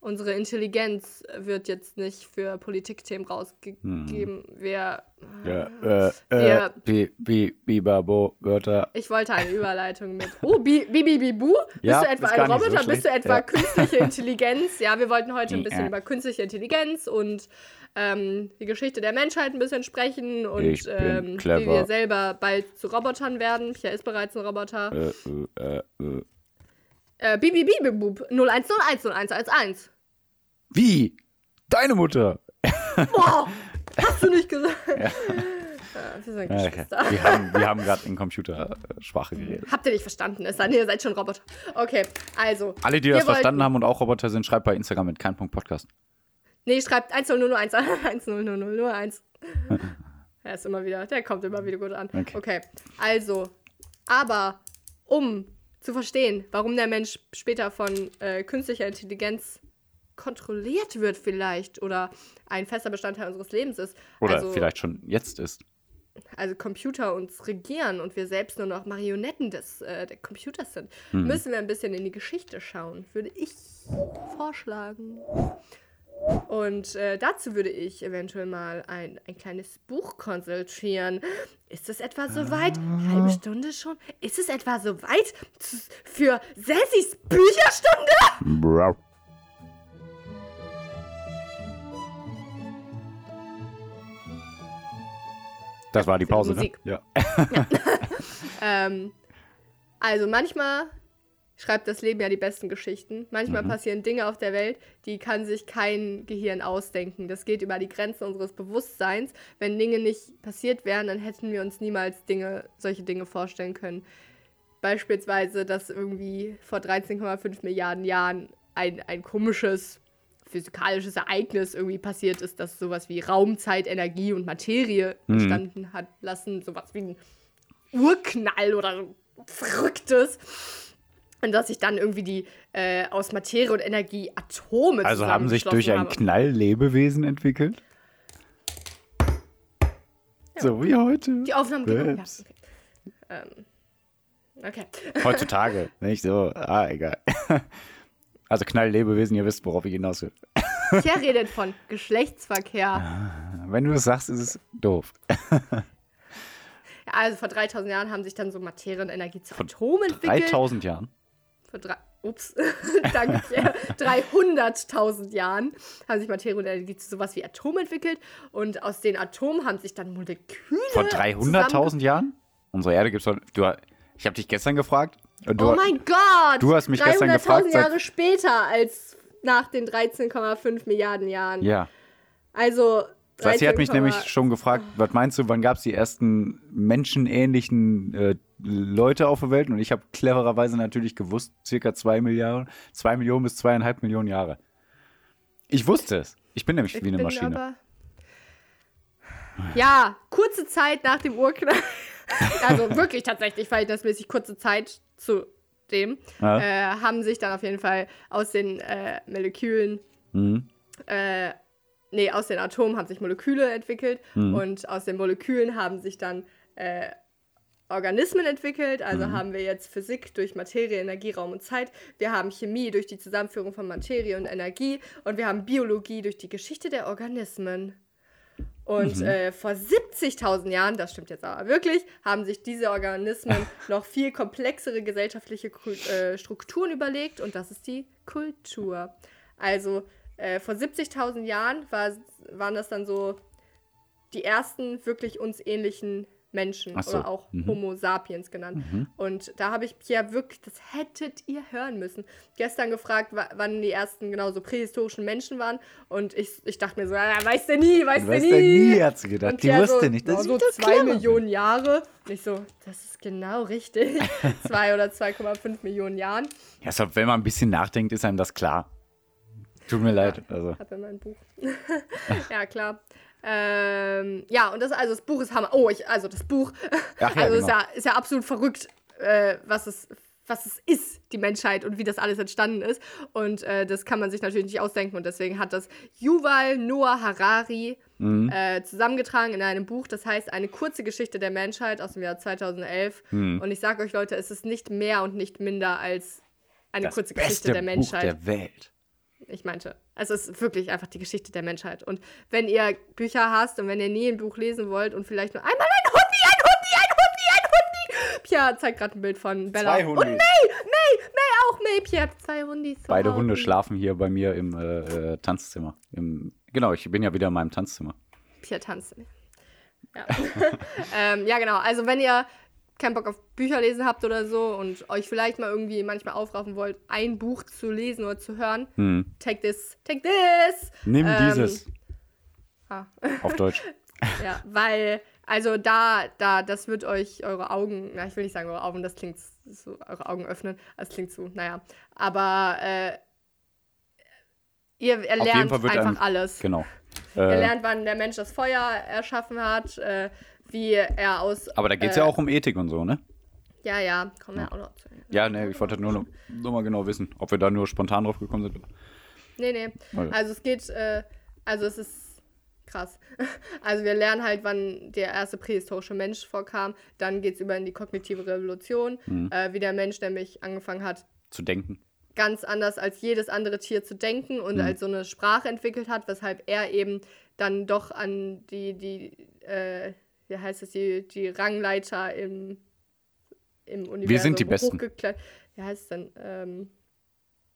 Unsere Intelligenz wird jetzt nicht für Politikthemen rausgegeben. Wir, Ja, äh, äh, Ja. bi, bi, bibabo, Wörter. ich wollte eine Überleitung mit. Oh, bi, bi, bi, bi, bu? Bist Ja, du etwa ein nicht so Roboter? Bist du etwa Ja. künstliche Intelligenz? Ja, wir wollten heute ein bisschen Ja. über künstliche Intelligenz und ähm, die Geschichte der Menschheit ein bisschen sprechen und ähm, wie wir selber bald zu Robotern werden. Pia ist bereits ein Roboter. Äh, äh, äh, äh. Äh, bi, bi, bi, bi, bub. 01010111. Wie? Deine Mutter. Boah, hast du nicht gesagt? Ja. Äh, Geschwister. wir haben, wir haben gerade in Computersprache geredet. Habt ihr nicht verstanden? Es sei denn, ihr seid schon Roboter. Okay, also. Alle, die das verstanden haben und auch Roboter sind, schreibt bei Instagram mit kein Punkt Podcast. Nee, schreibt 10001, 10001. Er ist immer wieder, der kommt immer wieder gut an. Okay. Okay, also, aber um zu verstehen, warum der Mensch später von äh, künstlicher Intelligenz kontrolliert wird vielleicht oder ein fester Bestandteil unseres Lebens ist. Oder also, vielleicht schon jetzt ist. also Computer uns regieren und wir selbst nur noch Marionetten des äh, der Computers sind, Mhm. müssen wir ein bisschen in die Geschichte schauen, würde ich vorschlagen. Und äh, dazu würde ich eventuell mal ein, ein kleines Buch konsultieren. Ist es etwa soweit? Halbe Stunde schon? Ist es etwa soweit für Sessis Bücherstunde? Brau. Das war die Pause, ne? Musik. Ja. Ähm, also manchmal schreibt das Leben ja die besten Geschichten. Manchmal Mhm. passieren Dinge auf der Welt, die kann sich kein Gehirn ausdenken. Das geht über die Grenzen unseres Bewusstseins. Wenn Dinge nicht passiert wären, dann hätten wir uns niemals Dinge, solche Dinge vorstellen können. Beispielsweise, dass irgendwie vor 13,5 Milliarden Jahren ein, ein komisches physikalisches Ereignis irgendwie passiert ist, das sowas wie Raumzeit, Energie und Materie Mhm. entstanden hat lassen. Sowas wie ein Urknall oder so Verrücktes. Und dass sich dann irgendwie die äh, aus Materie und Energie Atome Also haben sich durch einen Knall Lebewesen entwickelt? So wie heute. Die Aufnahme geht. Ja, okay. Ähm, okay. Heutzutage. Nicht so. Ah, egal. Also Knall-Lebewesen, ihr wisst, worauf ich hinaus will. Pierre redet von Geschlechtsverkehr. Wenn du es sagst, ist es doof. Ja, also vor 3000 Jahren haben sich dann so Materie und Energie zu Atomen entwickelt. 3000 Jahren. Vor drei, ups, danke Pierre. 300.000 Jahren haben sich Materie und Energie zu sowas wie Atomen entwickelt. Und aus den Atomen haben sich dann Moleküle Vor zusammenge- 300.000 Jahren? Unsere Erde gibt es doch. Du, ich habe dich gestern gefragt. Du, Oh mein Gott! du hast mich gestern 300.000 gefragt, seit- Jahre später als nach den 13,5 Milliarden Jahren. Ja. Also. Sassi hat mich 13,5 nämlich schon gefragt, was meinst du, wann gab es die ersten menschenähnlichen äh, Leute auf der Welt? Und ich habe clevererweise natürlich gewusst, circa zwei Milliarden, zwei Millionen bis zweieinhalb Millionen Jahre. Ich wusste es. Ich bin nämlich Ich wie eine Maschine. Ja, kurze Zeit nach dem Urknall. also wirklich tatsächlich verhältnismäßig kurze Zeit zu dem. Ja. Äh, haben sich dann auf jeden Fall aus den äh, Molekülen, Mhm. äh, nee, aus den Atomen haben sich Moleküle entwickelt Mhm. und aus den Molekülen haben sich dann äh, Organismen entwickelt. Also haben wir jetzt Physik durch Materie, Energie, Raum und Zeit. Wir haben Chemie durch die Zusammenführung von Materie und Energie. Und wir haben Biologie durch die Geschichte der Organismen. Und äh, vor 70.000 Jahren, das stimmt jetzt aber wirklich, haben sich diese Organismen noch viel komplexere gesellschaftliche Kul äh, Strukturen überlegt und das ist die Kultur. Also äh, vor 70.000 Jahren war, waren das dann so die ersten wirklich uns ähnlichen Menschen so, oder auch mhm. Homo sapiens genannt. Und da habe ich Pierre wirklich, das hättet ihr hören müssen, gestern gefragt, wa- wann die ersten genau so prähistorischen Menschen waren. Und ich, ich dachte mir so, ja, weiß der nie, weiß Du der weißt nie. ja nie, hat sie gedacht. Die wusste so, nicht, ja, dass so ich doch zwei bin. Millionen Jahre. Und ich so, das ist genau richtig. zwei oder 2,5 Millionen Jahren. Ja, so, wenn man ein bisschen nachdenkt, ist einem das klar. Tut mir leid. Also. Hab in meinem Buch. ja, klar. Ähm, ja, und das, also das Buch ist Hammer. Oh, ich, also das Buch. Ach ja, also ist, genau. ja, ist ja absolut verrückt, äh, was, es, was es ist, die Menschheit und wie das alles entstanden ist. Und äh, das kann man sich natürlich nicht ausdenken. Und deswegen hat das Yuval Noah Harari Mhm. äh, zusammengetragen in einem Buch, das heißt Eine kurze Geschichte der Menschheit aus dem Jahr 2011. Mhm. Und ich sage euch, Leute, es ist nicht mehr und nicht minder als eine Das kurze Geschichte der Buch Menschheit. der Welt. Ich meinte, es ist wirklich einfach die Geschichte der Menschheit. Und wenn ihr Bücher hasst und wenn ihr nie ein Buch lesen wollt und vielleicht nur einmal ein Hundi, ein Hundi, ein Hundi, ein Hundi. Pia zeigt gerade ein Bild von Bella. Zwei Und Hundis. May, May, May auch May. Pia hat zwei Hundis. Beide Hause. Hunde schlafen hier bei mir im äh, äh, Tanzzimmer. Im, genau, ich bin ja wieder in meinem Tanzzimmer. Pia tanzt. Ja. ähm, ja, genau. Also wenn ihr keinen Bock auf Bücher lesen habt oder so und euch vielleicht mal irgendwie manchmal aufraffen wollt, ein Buch zu lesen oder zu hören, Hm. take this, take this. Nimm Ähm, dieses. Ah. Auf Deutsch. Ja, weil, also da, da, das wird euch eure Augen, na, ich will nicht sagen eure Augen, das klingt so, eure Augen öffnen, das klingt so, naja. Aber äh, ihr jeden lernt Fall wird einfach einem- alles. Genau. Ihr Äh, lernt, wann der Mensch das Feuer erschaffen hat, äh, wie er aus. aber da geht es äh, ja auch um Ethik und so, ne? Ja, ja, kommen wir auch noch zu. Ja, ne, ich wollte nur, noch- nur mal genau wissen, ob wir da nur spontan drauf gekommen sind. Nee, nee. Also es geht, äh, also es ist krass. Also wir lernen halt, wann der erste prähistorische Mensch vorkam. Dann geht es über in die kognitive Revolution, Mhm. äh, wie der Mensch nämlich angefangen hat, Zu denken. ganz anders als jedes andere Tier zu denken und Mhm. als so eine Sprache entwickelt hat, weshalb er eben dann doch an die, die, äh, wie heißt es, die, die Rangleiter im, im Universum sind die Besten. Wie heißt es denn? Ähm,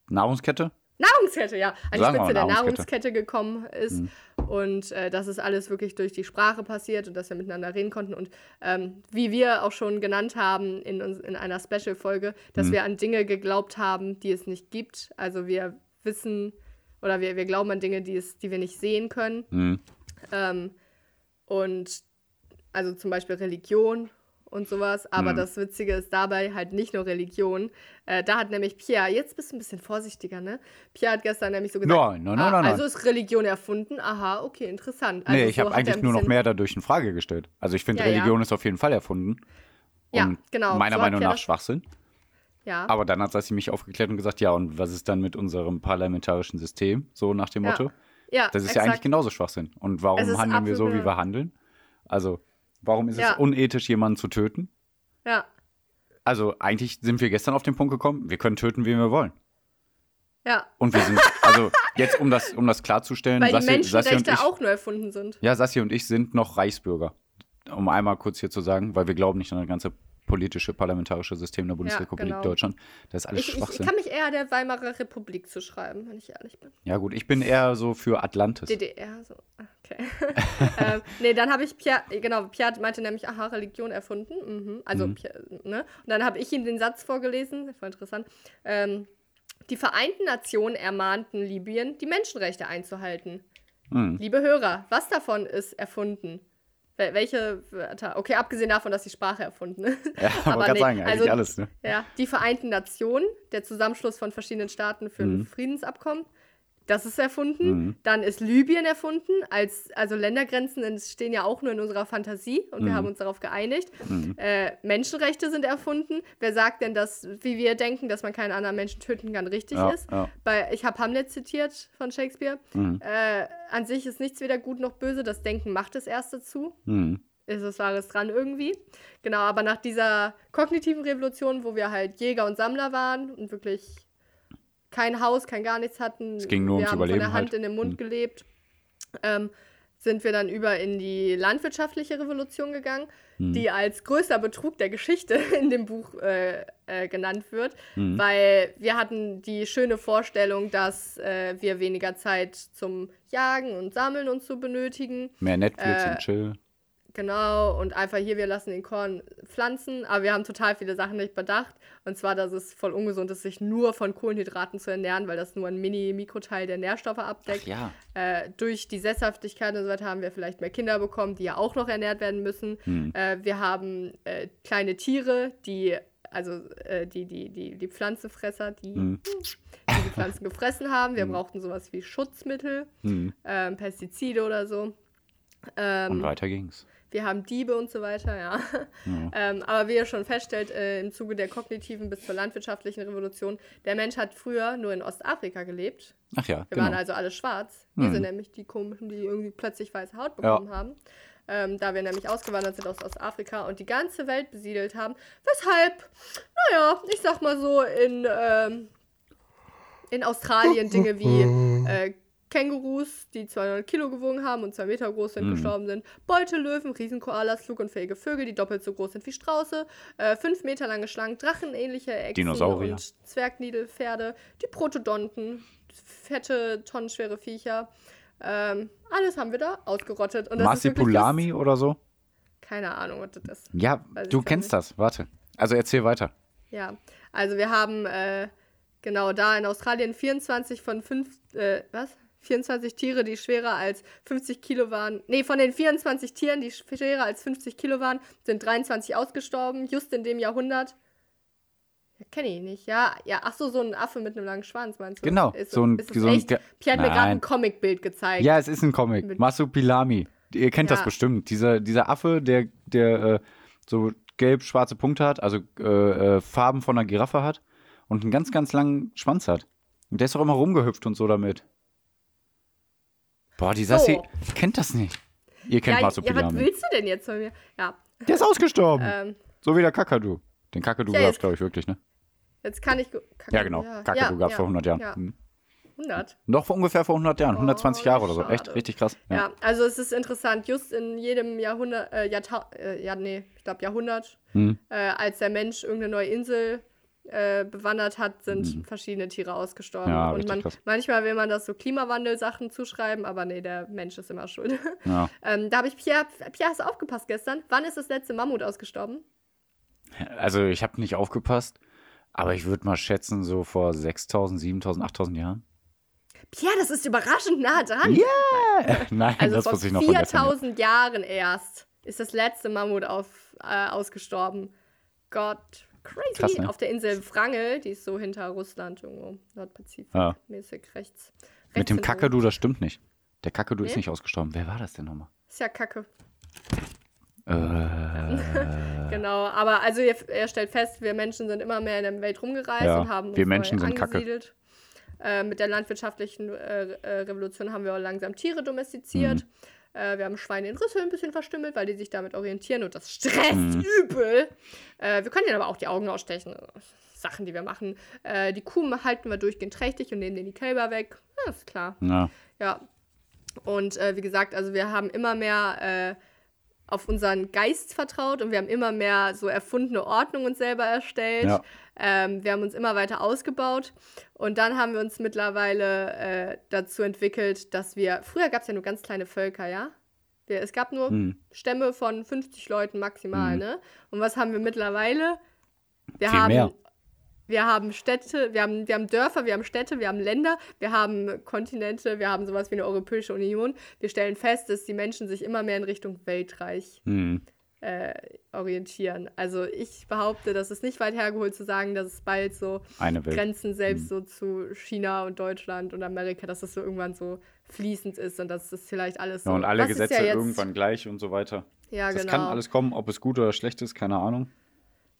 Nahrungskette? Nahrungskette, ja, an die wir Spitze der Nahrungskette. Nahrungskette gekommen ist. Und äh, dass es alles wirklich durch die Sprache passiert und dass wir miteinander reden konnten. Und ähm, wie wir auch schon genannt haben in, uns, in einer Special-Folge, dass wir an Dinge geglaubt haben, die es nicht gibt. Also wir wissen oder wir, wir glauben an Dinge, die, es, die wir nicht sehen können. Mhm. Ähm, und also zum Beispiel Religion und sowas. Aber Mhm. das Witzige ist dabei halt nicht nur Religion. Äh, da hat nämlich Pierre, jetzt bist du ein bisschen vorsichtiger, ne? Pierre hat gestern nämlich so gesagt, Nein, nein, nein, ah, also ist Religion erfunden. Aha, okay, interessant. Also nee, ich so habe eigentlich nur noch mehr dadurch in Frage gestellt. Also ich finde, Ja, ja. Religion ist auf jeden Fall erfunden. Ja, genau. Meiner So Meinung nach Schwachsinn. Ja, Aber dann hat Sassi mich aufgeklärt und gesagt, ja, und was ist dann mit unserem parlamentarischen System? So nach dem Ja. Motto. ja Das ist ja eigentlich exakt. genauso Schwachsinn. Und warum handeln wir so, wie wir handeln? Also, warum ist Ja. es unethisch, jemanden zu töten? Ja, Also, eigentlich sind wir gestern auf den Punkt gekommen, wir können töten, wen wir wollen. ja. Und wir sind, also jetzt, um das, um das klarzustellen, Weil die Sassi, Sassi und ich, auch nur erfunden sind. ja, Sassi und ich sind noch Reichsbürger. Um einmal kurz hier zu sagen, weil wir glauben nicht an das ganze politische, parlamentarische System der Bundesrepublik genau. Deutschland. Das ist alles Ich, ich, ich Schwachsinn. kann mich eher der Weimarer Republik zuschreiben, wenn ich ehrlich bin. ja, gut, ich bin eher so für Atlantis. DDR, so. Ah, Okay. ähm, nee, dann habe ich Pierre, genau, Pierre meinte nämlich, aha, Religion erfunden. Mhm. Also, Mhm. Pierre, ne? Und dann habe ich ihm den Satz vorgelesen, das war interessant. Ähm, die Vereinten Nationen ermahnten Libyen, die Menschenrechte einzuhalten. Hm. Liebe Hörer, was davon ist erfunden? Wel- Welche Wörter? Okay, abgesehen davon, dass die Sprache erfunden ist. Ja, aber gerade nee, sagen, eigentlich also- alles, ne? Ja, die Vereinten Nationen, der Zusammenschluss von verschiedenen Staaten für ein Mhm. Friedensabkommen, das ist erfunden. Mhm. Dann ist Libyen erfunden. Als, also Ländergrenzen entstehen ja auch nur in unserer Fantasie und wir Mhm. haben uns darauf geeinigt. Mhm. Äh, Menschenrechte sind erfunden. Wer sagt denn, dass, wie wir denken, dass man keinen anderen Menschen töten kann, richtig Ja, ist? ja. Bei, ich habe Hamlet zitiert von Shakespeare. Mhm. Äh, an sich ist nichts weder gut noch böse. Das Denken macht es erst dazu Mhm. ist es Wahres dran irgendwie. Genau, aber nach dieser kognitiven Revolution, wo wir halt Jäger und Sammler waren und wirklich kein Haus, kein gar nichts hatten, Es ging nur wir ums haben von Überleben der Hand halt. in den Mund Mhm. gelebt, ähm, sind wir dann über in die landwirtschaftliche Revolution gegangen, Mhm. die als größter Betrug der Geschichte in dem Buch äh, äh, genannt wird, Mhm. weil wir hatten die schöne Vorstellung, dass äh, wir weniger Zeit zum Jagen und Sammeln und so benötigen. Mehr Netflix Äh, und Chill. Genau, und einfach hier, wir lassen den Korn pflanzen, aber wir haben total viele Sachen nicht bedacht. Und zwar, dass es voll ungesund ist, sich nur von Kohlenhydraten zu ernähren, weil das nur ein Mini-Mikroteil der Nährstoffe abdeckt. ja. Äh, durch die Sesshaftigkeit und so weiter haben wir vielleicht mehr Kinder bekommen, die ja auch noch ernährt werden müssen. Hm. Äh, wir haben äh, kleine Tiere, die, also äh, die, die, die, die Pflanzenfresser, die, Hm. die die Pflanzen gefressen haben. Wir brauchten sowas wie Schutzmittel, Hm. ähm, Pestizide oder so. Und Ähm, weiter ging's. Wir haben Diebe und so weiter, ja. Ja. ähm, aber wie ihr schon feststellt, äh, im Zuge der kognitiven bis zur landwirtschaftlichen Revolution, der Mensch hat früher nur in Ostafrika gelebt. Ach ja, Wir genau. waren also alle schwarz. Wir Mhm. sind nämlich die komischen, die irgendwie plötzlich weiße Haut bekommen haben. Ähm, da wir nämlich ausgewandert sind aus Ostafrika und die ganze Welt besiedelt haben. Weshalb, naja, ich sag mal so, in, ähm, in Australien Dinge wie äh, Kängurus, die 200 Kilo gewogen haben und zwei Meter groß sind, Mhm. gestorben sind. Beutellöwen, Riesenkoalas, flugunfähige Vögel, die doppelt so groß sind wie Strauße. Äh, fünf Meter lange Schlangen, drachenähnliche Echsen Dinosaurier. und Zwergniedelpferde. Die Protodonten, fette, tonnenschwere Viecher. Ähm, alles haben wir da ausgerottet. Und das ist wirklich Marsipulami oder so? Keine Ahnung, was das ist. Ja, Weiß du kennst nicht. das. Warte. Also erzähl weiter. Ja, also wir haben äh, genau da in Australien 24 von 5, äh, was? 24 Tiere, die schwerer als 50 Kilo waren. Nee, von den 24 Tieren, die schwerer als 50 Kilo waren, sind 23 ausgestorben, just in dem Jahrhundert. Ja, Kenne ich nicht, ja. Ja, ach so, so ein Affe mit einem langen Schwanz, meinst du? Genau, Ist, so ein- ist das so ein echt? Ge- Pierre hat mir gerade ein Nein. Comicbild gezeigt. Ja, es ist ein Comic. Mit- Marsupilami. Ihr kennt das Ja. bestimmt. Dieser, dieser Affe, der, der äh, so gelb-schwarze Punkte hat, also äh, äh, Farben von einer Giraffe hat und einen ganz, ganz langen Schwanz hat. Und der ist auch immer rumgehüpft und so damit. Boah, die Sassi So. kennt das nicht. Ihr kennt ja, ja, was Marsupilami. willst du denn jetzt von mir? Ja, der ist ausgestorben. ähm, so wie der Kakadu. Den Kakadu Ja, gab es, glaube ich, wirklich, ne? jetzt kann ich. Kakadu, Ja, genau. Kakadu ja, gab es ja, vor 100 Jahren. Ja, Hm. 100. Noch vor ungefähr vor 100 Jahren. 120 Jahre oder so. schade. Echt? Richtig krass. Ja. Ja. also es ist interessant, just in jedem Jahrhundert, äh, Jahrta äh, ja, nee, ich glaube Jahrhundert, Hm. äh, als der Mensch irgendeine neue Insel äh, bewandert hat, sind verschiedene Tiere ausgestorben. Ja, Und man, manchmal will man das so Klimawandel-Sachen zuschreiben, aber nee, der Mensch ist immer schuld. Ja. ähm, da habe ich Pierre, Pierre, hast du aufgepasst gestern? Wann ist das letzte Mammut ausgestorben? Also, ich habe nicht aufgepasst, aber ich würde mal schätzen, so vor 6000, 7000, 8000 Jahren. Pierre, das ist überraschend nah dran. Yeah! Nein, Also das vor wusste ich noch gestern. 4000 Jahren erst ist das letzte Mammut auf, äh, ausgestorben. Gott, crazy. Krass, ne? Auf der Insel Wrangel, die ist so hinter Russland irgendwo, Nordpazifik, Ja. mäßig rechts. Mit dem rechts hinter Kakadu, das stimmt nicht. Der Kakadu ist Nee? nicht ausgestorben. Wer war das denn nochmal? Ist ja kacke. Äh, Genau, aber also er, er stellt fest, wir Menschen sind immer mehr in der Welt rumgereist Ja, und haben uns wir Menschen sind Kacke. angesiedelt. Äh, mit der landwirtschaftlichen äh, äh, Revolution haben wir auch langsam Tiere domestiziert. Mhm. Äh, wir haben Schweine in Rüssel ein bisschen verstümmelt, weil die sich damit orientieren und das stresst Mhm. übel. Äh, wir können denen aber auch die Augen ausstechen. Sachen, die wir machen. Äh, die Kuh halten wir durchgehend trächtig und nehmen denen die Kälber weg. Ja, ist klar. ja. Ja. Und äh, wie gesagt, also wir haben immer mehr äh, auf unseren Geist vertraut und wir haben immer mehr so erfundene Ordnung uns selber erstellt. Ja. Ähm, wir haben uns immer weiter ausgebaut und dann haben wir uns mittlerweile äh, dazu entwickelt, dass wir, früher gab es ja nur ganz kleine Völker, ja? Wir, es gab nur Hm. Stämme von 50 Leuten maximal, Hm. ne? Und was haben wir mittlerweile? Wir Viel haben mehr. wir haben Städte, wir haben, wir haben Dörfer, wir haben Städte, wir haben Länder, wir haben Kontinente, wir haben sowas wie eine Europäische Union. Wir stellen fest, dass die Menschen sich immer mehr in Richtung Weltreich Hm. Äh, orientieren. Also ich behaupte, das ist nicht weit hergeholt zu sagen, dass es bald so. Grenzen selbst so zu China und Deutschland und Amerika, dass das so irgendwann so fließend ist und dass das vielleicht alles so. Ja, und alle Gesetze ja irgendwann gleich und so weiter. Ja, das genau. kann alles kommen, ob es gut oder schlecht ist, keine Ahnung.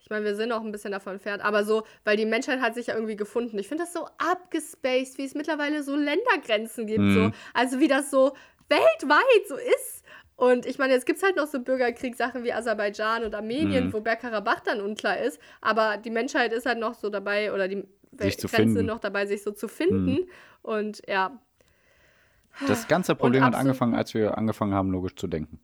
Ich meine, wir sind auch ein bisschen davon entfernt, aber so, weil die Menschheit hat sich ja irgendwie gefunden. Ich finde das so abgespaced, wie es mittlerweile so Ländergrenzen gibt. Mhm. So. Also wie das so weltweit so ist. Und ich meine, jetzt gibt es halt noch so Bürgerkriegssachen wie Aserbaidschan und Armenien, Mhm. wo Bergkarabach dann unklar ist. Aber die Menschheit ist halt noch so dabei, oder die Sich Grenzen. Mhm. sind noch dabei, sich so zu finden. Und ja, Das ganze Problem hat angefangen, als wir angefangen haben, logisch zu denken.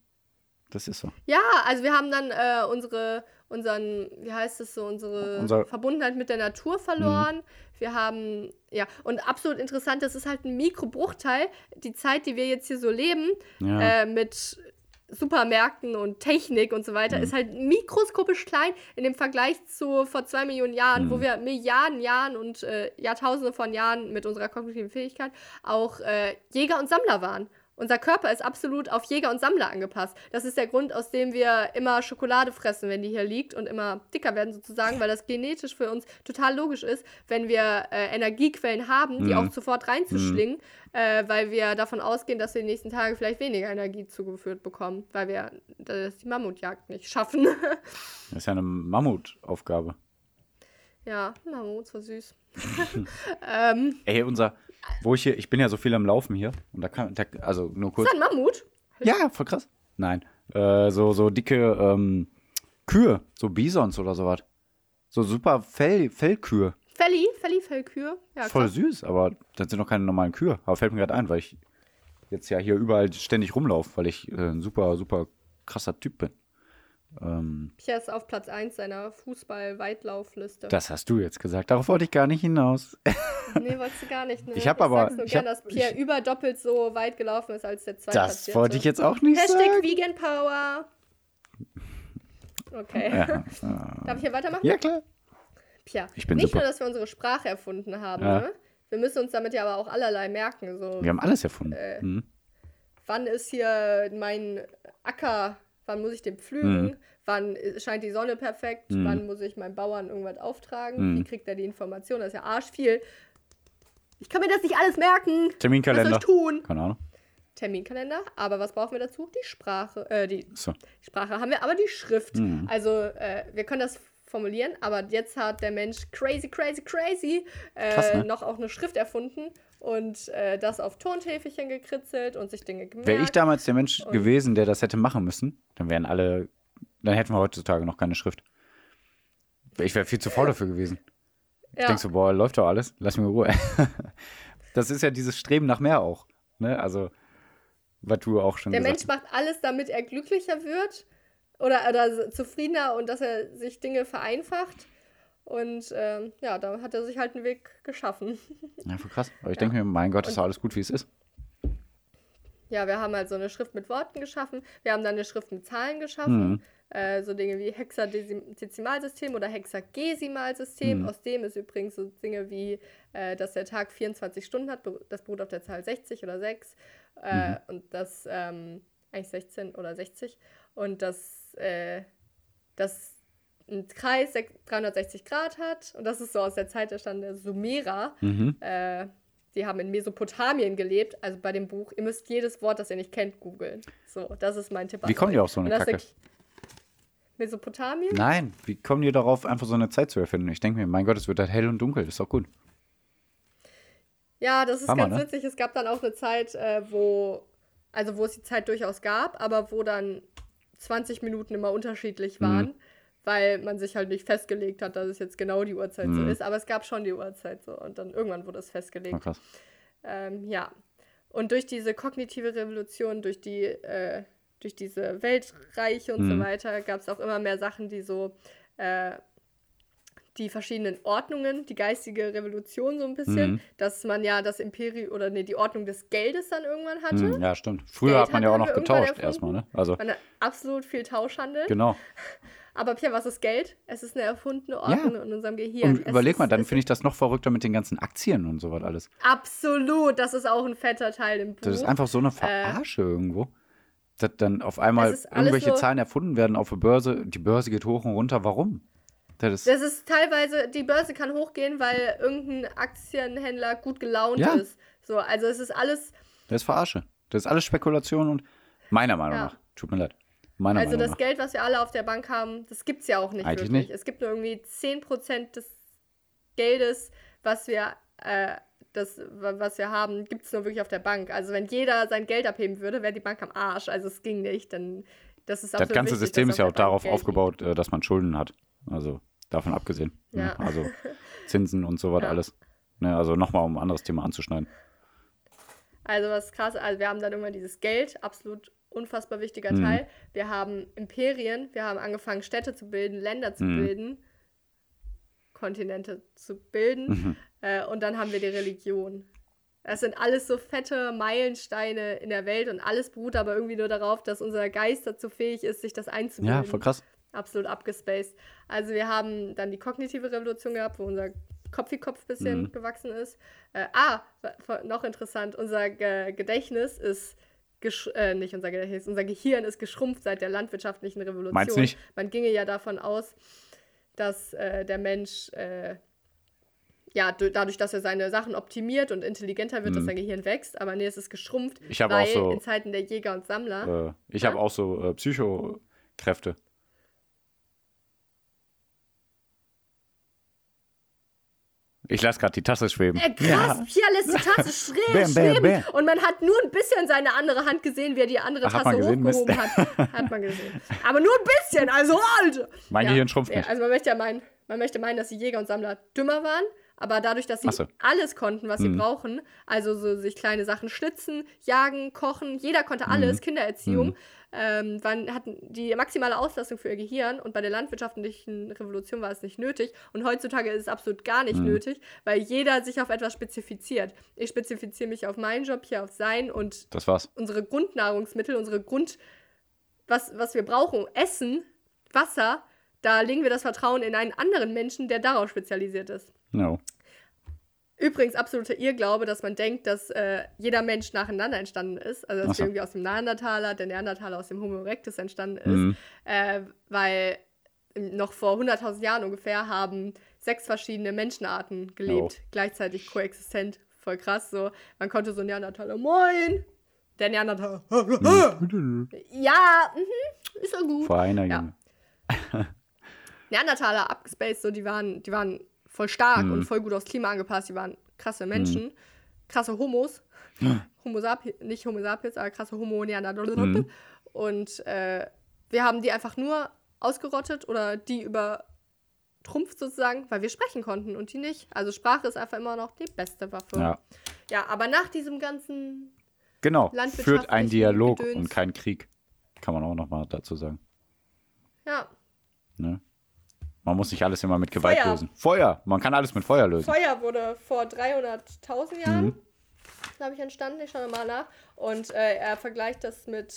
Das ist so. Ja, also wir haben dann äh, unsere, unseren, wie heißt es so, unsere Unser- Mhm. Verbundenheit mit der Natur verloren. Wir haben, ja, und absolut interessant, das ist halt ein Mikrobruchteil. Die Zeit, die wir jetzt hier so leben, Ja. äh, mit Supermärkten und Technik und so Mhm. weiter, ist halt mikroskopisch klein in dem Vergleich zu vor zwei Millionen Jahren, Mhm. wo wir Milliarden Jahren und äh, Jahrtausende von Jahren mit unserer kognitiven Fähigkeit auch äh, Jäger und Sammler waren. Unser Körper ist absolut auf Jäger und Sammler angepasst. Das ist der Grund, aus dem wir immer Schokolade fressen, wenn die hier liegt und immer dicker werden sozusagen, weil das genetisch für uns total logisch ist, wenn wir äh, Energiequellen haben, die Mhm. auch sofort reinzuschlingen, äh, weil wir davon ausgehen, dass wir die nächsten Tage vielleicht weniger Energie zugeführt bekommen, weil wir das die Mammutjagd nicht schaffen. Das ist ja eine Mammutaufgabe. ja, Mammut, so süß. ähm, Ey, unser, wo ich hier, ich bin ja so viel am Laufen hier. Und da kann, da, also nur kurz. ist das ein Mammut? Ja, voll krass. Nein. Äh, so, so dicke ähm, Kühe, so Bisons oder sowas. So super Fell, Fellkühe. Felli, Felli, Fellkühe. Ja, Voll krass. süß, aber das sind noch keine normalen Kühe. Aber fällt mir gerade ein, weil ich jetzt ja hier überall ständig rumlaufe, weil ich äh, ein super, super krasser Typ bin. Ähm, Pierre ist auf Platz 1 seiner Fußball-Weitlaufliste. das hast du jetzt gesagt. Darauf wollte ich gar nicht hinaus. Nee, wolltest du gar nicht. Ne? Ich hab aber- sag's nur ich gern, hab- dass Pierre ich- über doppelt so weit gelaufen ist als der zweite. Das wollte ich jetzt auch nicht Hashtag sagen. Vegan Power. Okay. Ja, Darf ich hier weitermachen? ja, klar. Pierre, Ich bin nicht super. nur, dass wir unsere Sprache erfunden haben, Ja. ne? wir müssen uns damit ja aber auch allerlei merken. So, Wir haben alles erfunden. Äh, Mhm. wann ist hier mein Acker, wann muss ich den pflügen, Mhm. wann scheint die Sonne perfekt, Mhm. wann muss ich meinem Bauern irgendwas auftragen, Mhm. wie kriegt er die Information, das ist ja arsch viel. Ich kann mir das nicht alles merken. Was soll Terminkalender. ich tun? Keine Ahnung. Terminkalender, aber was brauchen wir dazu? Die Sprache, äh, die So. die Sprache haben wir, aber die Schrift. Mhm. Also äh, wir können das formulieren, aber jetzt hat der Mensch crazy, crazy, crazy äh, Krass, ne? noch auch eine Schrift erfunden und äh, das auf Tontäfelchen gekritzelt und sich Dinge gemerkt. Wäre ich damals der Mensch gewesen, der das hätte machen müssen, dann wären alle, dann hätten wir heutzutage noch keine Schrift. Ich wäre viel zu faul dafür gewesen. Ich ja. denk so, boah, läuft doch alles, lass mir Ruhe. das ist ja dieses Streben nach mehr auch. Ne? Also, was du auch schon Der gesagt Mensch macht alles, damit er glücklicher wird oder, oder zufriedener und dass er sich Dinge vereinfacht. Und ähm, ja, da hat er sich halt einen Weg geschaffen. Ja, voll krass. Aber ich denke mir, mein Gott, ist doch alles gut, wie es ist. Ja, wir haben halt so eine Schrift mit Worten geschaffen. Wir haben dann eine Schrift mit Zahlen geschaffen. Mhm. Äh, so Dinge wie Hexadezimalsystem oder Hexagesimalsystem. Mhm. Aus dem ist übrigens so Dinge wie, äh, dass der Tag 24 Stunden hat. Das beruht auf der Zahl 60 oder 6. Äh, Mhm. Und das, ähm, eigentlich 16 oder 60. Und dass, äh, das ein Kreis sech- 360 Grad hat. Und das ist so aus der Zeit der Stand der Sumerer. Mhm. Äh, die haben in Mesopotamien gelebt, also bei dem Buch. Ihr müsst jedes Wort, das ihr nicht kennt, googeln. So, das ist mein Tipp. Wie kommen die auf so eine das Kacke? Mesopotamien? Nein, wie kommen die darauf, einfach so eine Zeit zu erfinden? Ich denke mir, mein Gott, es wird halt hell und dunkel, ist doch gut. Ja, das ist Hammer, ganz ne? witzig. Es gab dann auch eine Zeit, äh, wo, also wo es die Zeit durchaus gab, aber wo dann 20 Minuten immer unterschiedlich Mhm. Weil man sich halt nicht festgelegt hat, dass es jetzt genau die Uhrzeit so Mhm. ist. Aber es gab schon die Uhrzeit so und dann irgendwann wurde es festgelegt. Oh, krass. Ähm, ja. Und durch diese kognitive Revolution, durch die, äh, durch diese Weltreiche und so Mhm. weiter, gab es auch immer mehr Sachen, die so äh, die verschiedenen Ordnungen, die geistige Revolution so ein bisschen, Mhm. dass man ja das Imperium oder nee, die Ordnung des Geldes dann irgendwann hatte. Hm, ja, stimmt. Früher Geld hat man ja auch noch getauscht erstmal, ne? Also, Man hat absolut viel Tauschhandel. genau. Aber Pierre, was ist Geld? Es ist eine erfundene Ordnung in unserem Gehirn. Und Es überleg ist, mal, dann finde ich das noch verrückter mit den ganzen Aktien und sowas alles. Absolut, das ist auch ein fetter Teil im Buch. Das ist einfach so eine Verarsche irgendwo. Dass dann auf einmal irgendwelche so- Zahlen erfunden werden auf der Börse. Die Börse geht hoch und runter. Warum? Das ist, Das ist teilweise, die Börse kann hochgehen, weil irgendein Aktienhändler gut gelaunt Ja. ist. So, also es ist alles, das ist Verarsche. Das ist alles Spekulation und meiner Meinung Ja. nach. Tut mir leid. Meiner also Meinung das nach. Geld, was wir alle auf der Bank haben, das gibt es ja auch nicht Eigentlich wirklich. nicht. Es gibt nur irgendwie 10% des Geldes, was wir, äh, das, wa- was wir haben, gibt es nur wirklich auf der Bank. Also wenn jeder sein Geld abheben würde, wäre die Bank am Arsch. Also es ging nicht. Dann, das ist Das ganze wichtig, System ist ja auch darauf Geld liegt. aufgebaut, äh, dass man Schulden hat. Also davon abgesehen. ne? Ja. Also Zinsen und sowas Ja. alles. Ne, also nochmal, um ein anderes Thema anzuschneiden. Also was krass, also wir haben dann immer dieses Geld, absolut unfassbar wichtiger Mhm. Teil. Wir haben Imperien, wir haben angefangen Städte zu bilden, Länder zu Mhm. bilden, Kontinente zu bilden Mhm. äh, und dann haben wir die Religion. Das sind alles so fette Meilensteine in der Welt und alles beruht aber irgendwie nur darauf, dass unser Geist dazu fähig ist, sich das einzubilden. Ja, voll krass. Absolut abgespaced. Also wir haben dann die kognitive Revolution gehabt, wo unser Kopfi-Kopf bisschen Mhm. gewachsen ist. Äh, ah, noch interessant, unser Ge Gedächtnis ist äh, nicht unser Gedächtnis, unser Gehirn ist geschrumpft seit der landwirtschaftlichen Revolution. Meinst nicht? Man ginge ja davon aus, dass äh, der Mensch äh, ja, du- dadurch, dass er seine Sachen optimiert und intelligenter wird, dass Mhm. sein Gehirn wächst, aber nee, es ist geschrumpft, Ich habe weil auch so- in Zeiten der Jäger und Sammler Äh, ich Ja? habe auch so äh, Psychokräfte. Ich lasse gerade die Tasse schweben. Äh, krass, Pia lässt die Tasse schräg Bam, bam, schweben. bam. Und man hat nur ein bisschen seine andere Hand gesehen, wie er die andere Ach, Tasse gesehen, Mist. hochgehoben hat. Hat man gesehen. Aber nur ein bisschen, also halt! Mein Gehirn schrumpft ja, nicht. Also man möchte ja meinen, man möchte meinen, dass die Jäger und Sammler dümmer waren. Aber dadurch, dass sie so. alles konnten, was sie Mhm. brauchen, also so sich kleine Sachen schlitzen, jagen, kochen, jeder konnte alles, Mhm. Kindererziehung, Mhm. Ähm, waren, hatten die maximale Auslastung für ihr Gehirn und bei der landwirtschaftlichen Revolution war es nicht nötig und heutzutage ist es absolut gar nicht Mhm. nötig, weil jeder sich auf etwas spezifiziert. Ich spezifiziere mich auf meinen Job, hier auf sein und Das war's. unsere Grundnahrungsmittel, unsere Grund, was, was wir brauchen, Essen, Wasser, da legen wir das Vertrauen in einen anderen Menschen, der darauf spezialisiert ist. No. Übrigens absoluter Irrglaube, dass man denkt, dass äh, jeder Mensch nacheinander entstanden ist. Also, dass Ach so. wir irgendwie aus dem Neandertaler, der Neandertaler aus dem Homo erectus entstanden ist. Mhm. Äh, weil noch vor 100.000 Jahren ungefähr haben sechs verschiedene Menschenarten gelebt, Oh. gleichzeitig koexistent. Voll krass so. Man konnte so Neandertaler, moin! Der Neandertaler, ja, mhm, ist so gut. Vor einer Ja. Junge. Neandertaler abgespaced, so, die waren, die waren voll stark Mhm. und voll gut aufs Klima angepasst, die waren krasse Menschen. krasse Homos. Homo sapiens, nicht Homo sapiens, aber krasse Homo Neandertaler. Mhm. Und äh, wir haben die einfach nur ausgerottet oder die übertrumpft sozusagen, weil wir sprechen konnten und die nicht. Also Sprache ist einfach immer noch die beste Waffe. Ja. Ja, aber nach diesem ganzen Genau. Führt ein Dialog Gedöns. und kein Krieg. Kann man auch nochmal dazu sagen. ja, Ne? Man muss nicht alles immer mit Gewalt Feuer. lösen. Feuer. Man kann alles mit Feuer lösen. Feuer wurde vor 300.000 Jahren, Mhm. glaube ich, entstanden. Ich schaue mal nach. Und äh, er vergleicht das mit.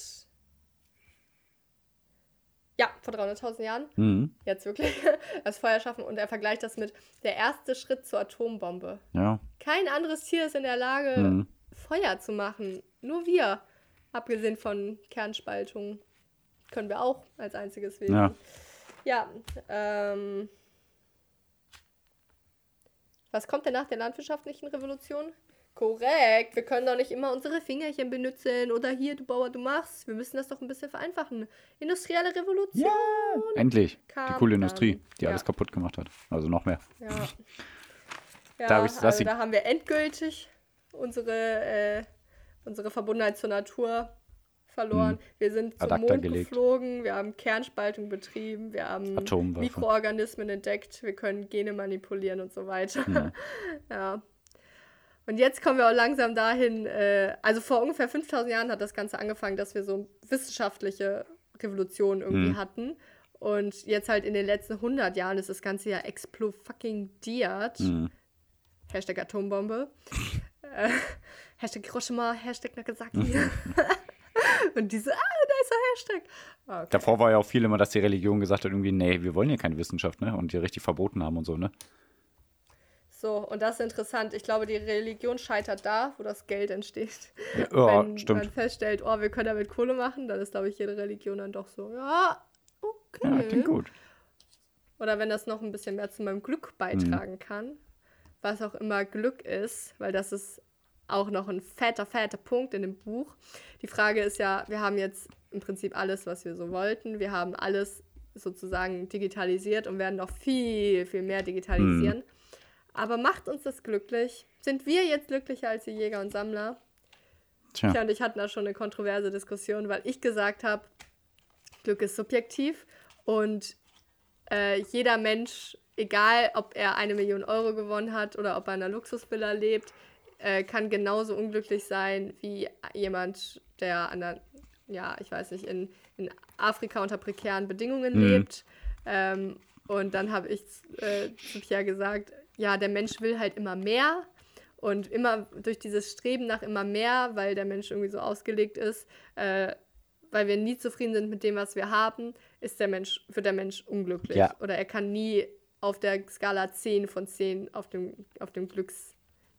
Ja, vor 300.000 Jahren. Mhm. Jetzt wirklich. Das Feuer schaffen. Und er vergleicht das mit der erste Schritt zur Atombombe. Ja. Kein anderes Tier ist in der Lage, Mhm. Feuer zu machen. Nur wir. Abgesehen von Kernspaltung. Können wir auch als einziges Wesen. Ja. Ja, ähm. Was kommt denn nach der landwirtschaftlichen Revolution? Korrekt, wir können doch nicht immer unsere Fingerchen benutzen oder hier, du Bauer, du machst. Wir müssen das doch ein bisschen vereinfachen. Industrielle Revolution. Endlich. Kam die coole dann. Industrie, die Ja. alles kaputt gemacht hat. Also noch mehr. Ja. Ja, Da hab ich- das also da haben wir endgültig unsere, äh, unsere Verbundenheit zur Natur verloren. Hm. Wir sind zum Mond gelegt. geflogen, wir haben Kernspaltung betrieben, wir haben Atomwaffe. Mikroorganismen entdeckt, wir können Gene manipulieren und so weiter. Hm. ja. Und jetzt kommen wir auch langsam dahin, äh, also vor ungefähr 5000 Jahren hat das Ganze angefangen, dass wir so wissenschaftliche Revolutionen irgendwie Hm. hatten. Und jetzt halt in den letzten 100 Jahren ist das Ganze ja explo-fucking-diert. Mhm. Hashtag Atombombe. äh, Hashtag Hiroshima, Hashtag Nagasaki. Und diese, ah, da ist der Hashtag. Ah, okay. Davor war ja auch viel immer, dass die Religion gesagt hat, irgendwie, nee, wir wollen hier keine Wissenschaft, ne? Und die richtig verboten haben und so, ne? So, und das ist interessant. Ich glaube, die Religion scheitert da, wo das Geld entsteht. Ja, Wenn stimmt. man feststellt, oh, wir können damit Kohle machen, dann ist, glaube ich, jede Religion dann doch so, ja, okay. Ja, klingt gut. Oder wenn das noch ein bisschen mehr zu meinem Glück beitragen Mhm. kann, was auch immer Glück ist, weil das ist auch noch ein fetter, fetter Punkt in dem Buch. Die Frage ist ja, wir haben jetzt im Prinzip alles, was wir so wollten. Wir haben alles sozusagen digitalisiert und werden noch viel, viel mehr digitalisieren. Aber macht uns das glücklich? Sind wir jetzt glücklicher als die Jäger und Sammler? Tja. Tja, und ich hatte da schon eine kontroverse Diskussion, weil ich gesagt habe, Glück ist subjektiv und äh, jeder Mensch, egal ob er eine Million Euro gewonnen hat oder ob er in einer Luxusvilla lebt, äh, kann genauso unglücklich sein wie jemand, der an der, ja, ich weiß nicht, in, in Afrika unter prekären Bedingungen Mhm. lebt. Ähm, und dann habe ich äh, zu Pierre gesagt, ja, der Mensch will halt immer mehr und immer durch dieses Streben nach immer mehr, weil der Mensch irgendwie so ausgelegt ist, äh, weil wir nie zufrieden sind mit dem, was wir haben, ist der Mensch, wird der Mensch unglücklich. Ja. Oder er kann nie auf der Skala 10 von 10 auf dem, auf dem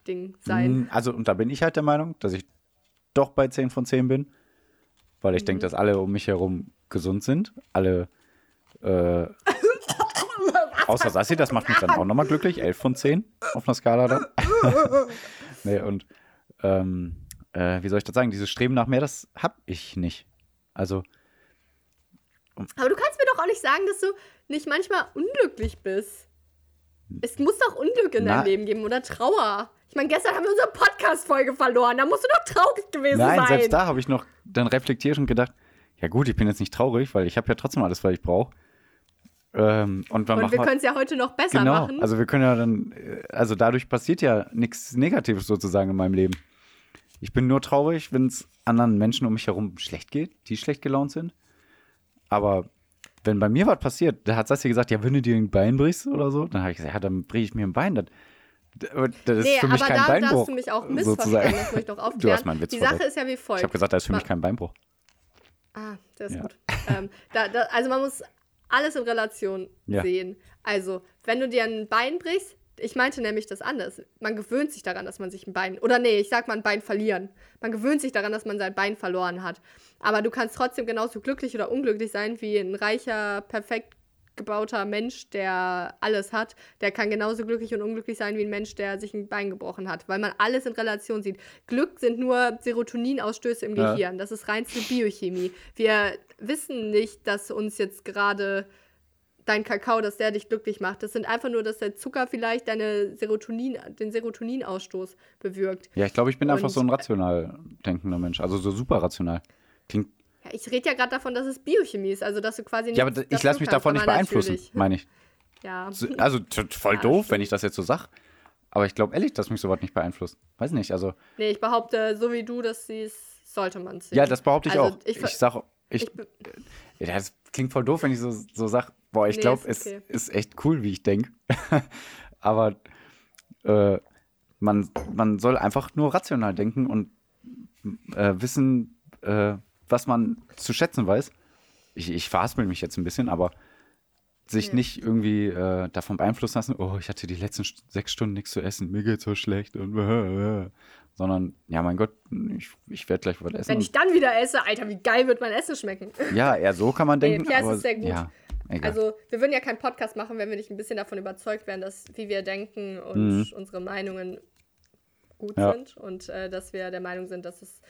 Glücksding sein. Mm, Also, und da bin ich halt der Meinung, dass ich doch bei 10 von 10 bin. Weil ich Mhm. denke, dass alle um mich herum gesund sind. Alle, äh, außer Sassi, das macht mich dann auch nochmal glücklich. 11 von 10 auf einer Skala dann. nee, und, ähm, äh, wie soll ich das sagen? Dieses Streben nach mehr, das hab ich nicht. Also, Aber du kannst mir doch auch nicht sagen, dass du nicht manchmal unglücklich bist. Es muss doch Unglück in Na- deinem Leben geben oder Trauer. Ich meine, gestern haben wir unsere Podcast-Folge verloren. Da musst du doch traurig gewesen nein, sein. selbst da habe ich noch dann reflektiert und gedacht, ja gut, ich bin jetzt nicht traurig, weil ich habe ja trotzdem alles, was ich brauche. Ähm, und Und wir können es ja heute noch besser Genau, machen. also wir können ja dann, also dadurch passiert ja nichts Negatives sozusagen in meinem Leben. Ich bin nur traurig, wenn es anderen Menschen um mich herum schlecht geht, die schlecht gelaunt sind. Aber wenn bei mir was passiert, da hat Sassi gesagt, ja, wenn du dir ein Bein brichst oder so, dann habe ich gesagt, ja, dann breche ich mir ein Bein. Das, das ist nee, für mich aber kein da, Beinbruch. hast du mich auch missverstanden. sozusagen. Das möchte ich doch aufklären. Du hast meinen Witz Die Sache ist ja wie folgt. Ich habe gesagt, das ist für mich kein Beinbruch. Ah, der ist Ja. gut. ähm, da, da, also man muss alles in Relation Ja. sehen. Also, wenn du dir ein Bein brichst, ich meinte nämlich das anders. Man gewöhnt sich daran, dass man sich ein Bein, oder nee, ich sag mal ein Bein verlieren. Man gewöhnt sich daran, dass man sein Bein verloren hat. Aber du kannst trotzdem genauso glücklich oder unglücklich sein wie ein reicher, perfekt gebauter Mensch, der alles hat. Der kann genauso glücklich und unglücklich sein wie ein Mensch, der sich ein Bein gebrochen hat, weil man alles in Relation sieht. Glück sind nur Serotoninausstöße im Ja. Gehirn. Das ist reinste Biochemie. Wir wissen nicht, dass uns jetzt gerade dein Kakao, dass der dich glücklich macht. Das sind einfach nur, dass der Zucker vielleicht deine Serotonin, den Serotoninausstoß bewirkt. Ja, ich glaube, ich bin einfach Und- so ein rational denkender Mensch. Also so super rational. Klingt. Ja, ich rede ja gerade davon, dass es Biochemie ist, also dass du quasi nicht Ja, aber ich lasse mich davon nicht beeinflussen, meine ich. Ja. So- Also voll Ja, doof, stimmt. wenn ich das jetzt so sag. Aber ich glaube ehrlich, dass mich sowas nicht beeinflusst. Weiß nicht, also. Nee, ich behaupte, so wie du das siehst, sollte man es sehen. Ja, das behaupte ich Also, auch. Ich, Ich, ver- sag, ich, ich ja, das klingt voll doof, wenn ich so, so sag, boah, ich Nee, glaube, es okay. ist echt cool, wie ich denke. Aber äh, man, man soll einfach nur rational denken und äh, wissen, äh, was man zu schätzen weiß. Ich, ich verhaspel mich jetzt ein bisschen, aber sich Ja. nicht irgendwie äh, davon beeinflussen lassen, oh, ich hatte die letzten sechs Stunden nichts zu essen, mir geht's so schlecht und sondern, ja, mein Gott, ich, ich werde gleich was essen. wenn ich dann wieder esse, Alter, wie geil wird mein Essen schmecken. ja, eher so kann man Nee, denken. Es aber, ist sehr gut. Ja, egal. Also, wir würden ja keinen Podcast machen, wenn wir nicht ein bisschen davon überzeugt wären, dass wie wir denken und Mhm. unsere Meinungen gut Ja. sind und äh, dass wir der Meinung sind, dass es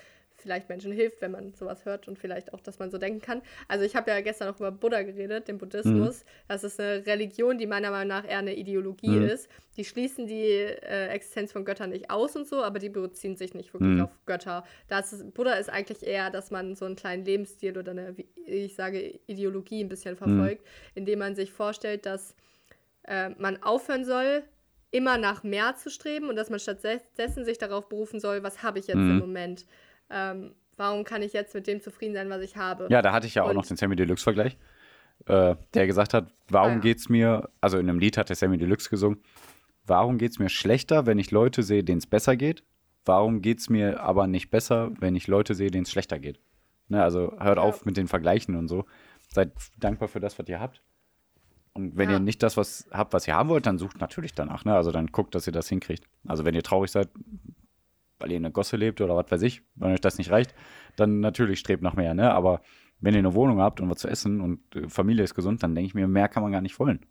vielleicht Menschen hilft, wenn man sowas hört und vielleicht auch, dass man so denken kann. Also ich habe ja gestern auch über Buddha geredet, den Buddhismus. Das ist eine Religion, die meiner Meinung nach eher eine Ideologie Mhm. ist. Die schließen die äh, Existenz von Göttern nicht aus und so, aber die beziehen sich nicht wirklich Mhm. auf Götter. Das ist, Buddha ist eigentlich eher, dass man so einen kleinen Lebensstil oder eine, wie ich sage, Ideologie ein bisschen verfolgt, indem man sich vorstellt, dass äh, man aufhören soll, immer nach mehr zu streben und dass man stattdessen sich darauf berufen soll, was habe ich jetzt Mhm. im Moment? Ähm, warum kann ich jetzt mit dem zufrieden sein, was ich habe? Ja, da hatte ich ja auch Und- noch den Sammy Deluxe-Vergleich, äh, der gesagt hat, warum Ah, ja. geht's mir, also in einem Lied hat der Sammy Deluxe gesungen, warum geht's mir schlechter, wenn ich Leute sehe, denen es besser geht? Warum geht's mir aber nicht besser, wenn ich Leute sehe, denen es schlechter geht? Ne, also hört Ja. auf mit den Vergleichen und so. Seid dankbar für das, was ihr habt. Und wenn Ja. ihr nicht das was habt, was ihr haben wollt, dann sucht natürlich danach. Ne? Also dann guckt, dass ihr das hinkriegt. Also wenn ihr traurig seid, weil ihr in einer Gosse lebt oder was weiß ich, wenn euch das nicht reicht, dann natürlich strebt nach mehr. Ne? Aber wenn ihr eine Wohnung habt und was zu essen und äh, Familie ist gesund, dann denke ich mir, mehr kann man gar nicht wollen.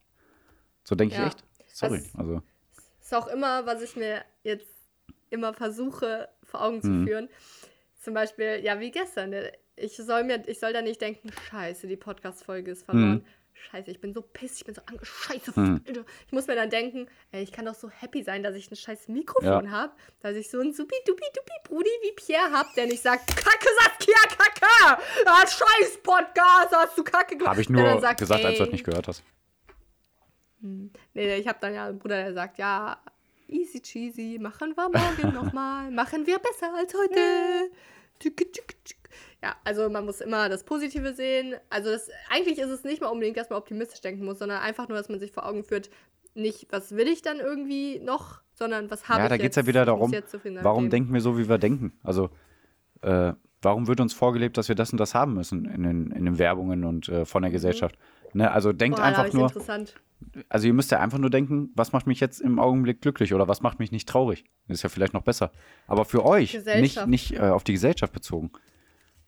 So denke ich Ja. echt. Sorry. Das- also, ist auch immer, was ich mir jetzt immer versuche vor Augen zu Mhm. führen. Zum Beispiel, ja, wie gestern. ne? Ich soll mir, ich soll da nicht denken, scheiße, die Podcast-Folge ist verloren. Scheiße, ich bin so piss, ich bin so ange scheiße. Alter. Ich muss mir dann denken, ey, ich kann doch so happy sein, dass ich ein scheiß Mikrofon Ja. habe, dass ich so einen supi dupi dupi Brudi wie Pierre hab, der nicht sagt, Kacke Saskia, Kacke! Ah, scheiß Podcast, hast du Kacke gemacht. habe ich nur sagt, gesagt, als du ey, das nicht gehört hast. Nee, nee, ich habe dann ja einen Bruder, der sagt, ja, easy cheesy, machen wir morgen nochmal, machen wir besser als heute. Ja, also man muss immer das Positive sehen. Also das, eigentlich ist es nicht mal unbedingt, dass man optimistisch denken muss, sondern einfach nur, dass man sich vor Augen führt, nicht, was will ich dann irgendwie noch, sondern was habe Ja, ich da jetzt. geht es ja wieder darum, warum dem. denken wir so, wie wir denken? Also, äh, warum wird uns vorgelebt, dass wir das und das haben müssen in den, in den Werbungen und äh, von der Gesellschaft? Ne? Also denkt Mhm. Boah, einfach nur, interessant. also ihr müsst ja einfach nur denken, was macht mich jetzt im Augenblick glücklich oder was macht mich nicht traurig? Das ist ja vielleicht noch besser. Aber für euch, nicht, nicht äh, auf die Gesellschaft bezogen.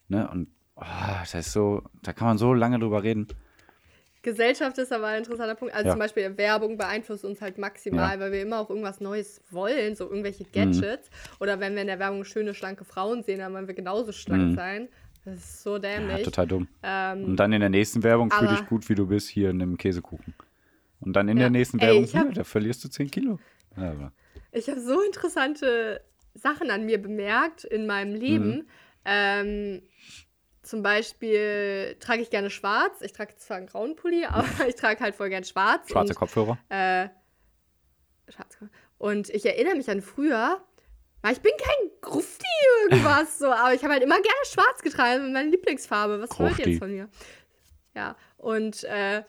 Ne? Und oh, das ist so, da kann man so lange drüber reden. Gesellschaft ist aber ein interessanter Punkt. Also Ja. zum Beispiel Werbung beeinflusst uns halt maximal, Ja. Mhm. weil wir immer auch irgendwas Neues wollen, so irgendwelche Gadgets. Oder wenn wir in der Werbung schöne, schlanke Frauen sehen, dann wollen wir genauso schlank Mhm. sein. Das ist so Ja, dämlich. total dumm. ähm, Und dann in der nächsten Werbung fühl dich gut, wie du bist, hier in einem Käsekuchen. Und dann in Ja. der nächsten Ey, Werbung, hab- da verlierst du 10 Kilo. Ja, aber, ich habe so interessante Sachen an mir bemerkt in meinem Leben. Mhm. Ähm, zum Beispiel trage ich gerne schwarz. Ich trage zwar einen grauen Pulli, aber ich trage halt voll gern schwarz. schwarze und, Kopfhörer. Äh, schwarz. Und ich erinnere mich an früher, ich bin kein Grufti irgendwas so, aber ich habe halt immer gerne schwarz getragen, meine Lieblingsfarbe. Was wollt ihr jetzt von mir? Ja, und äh,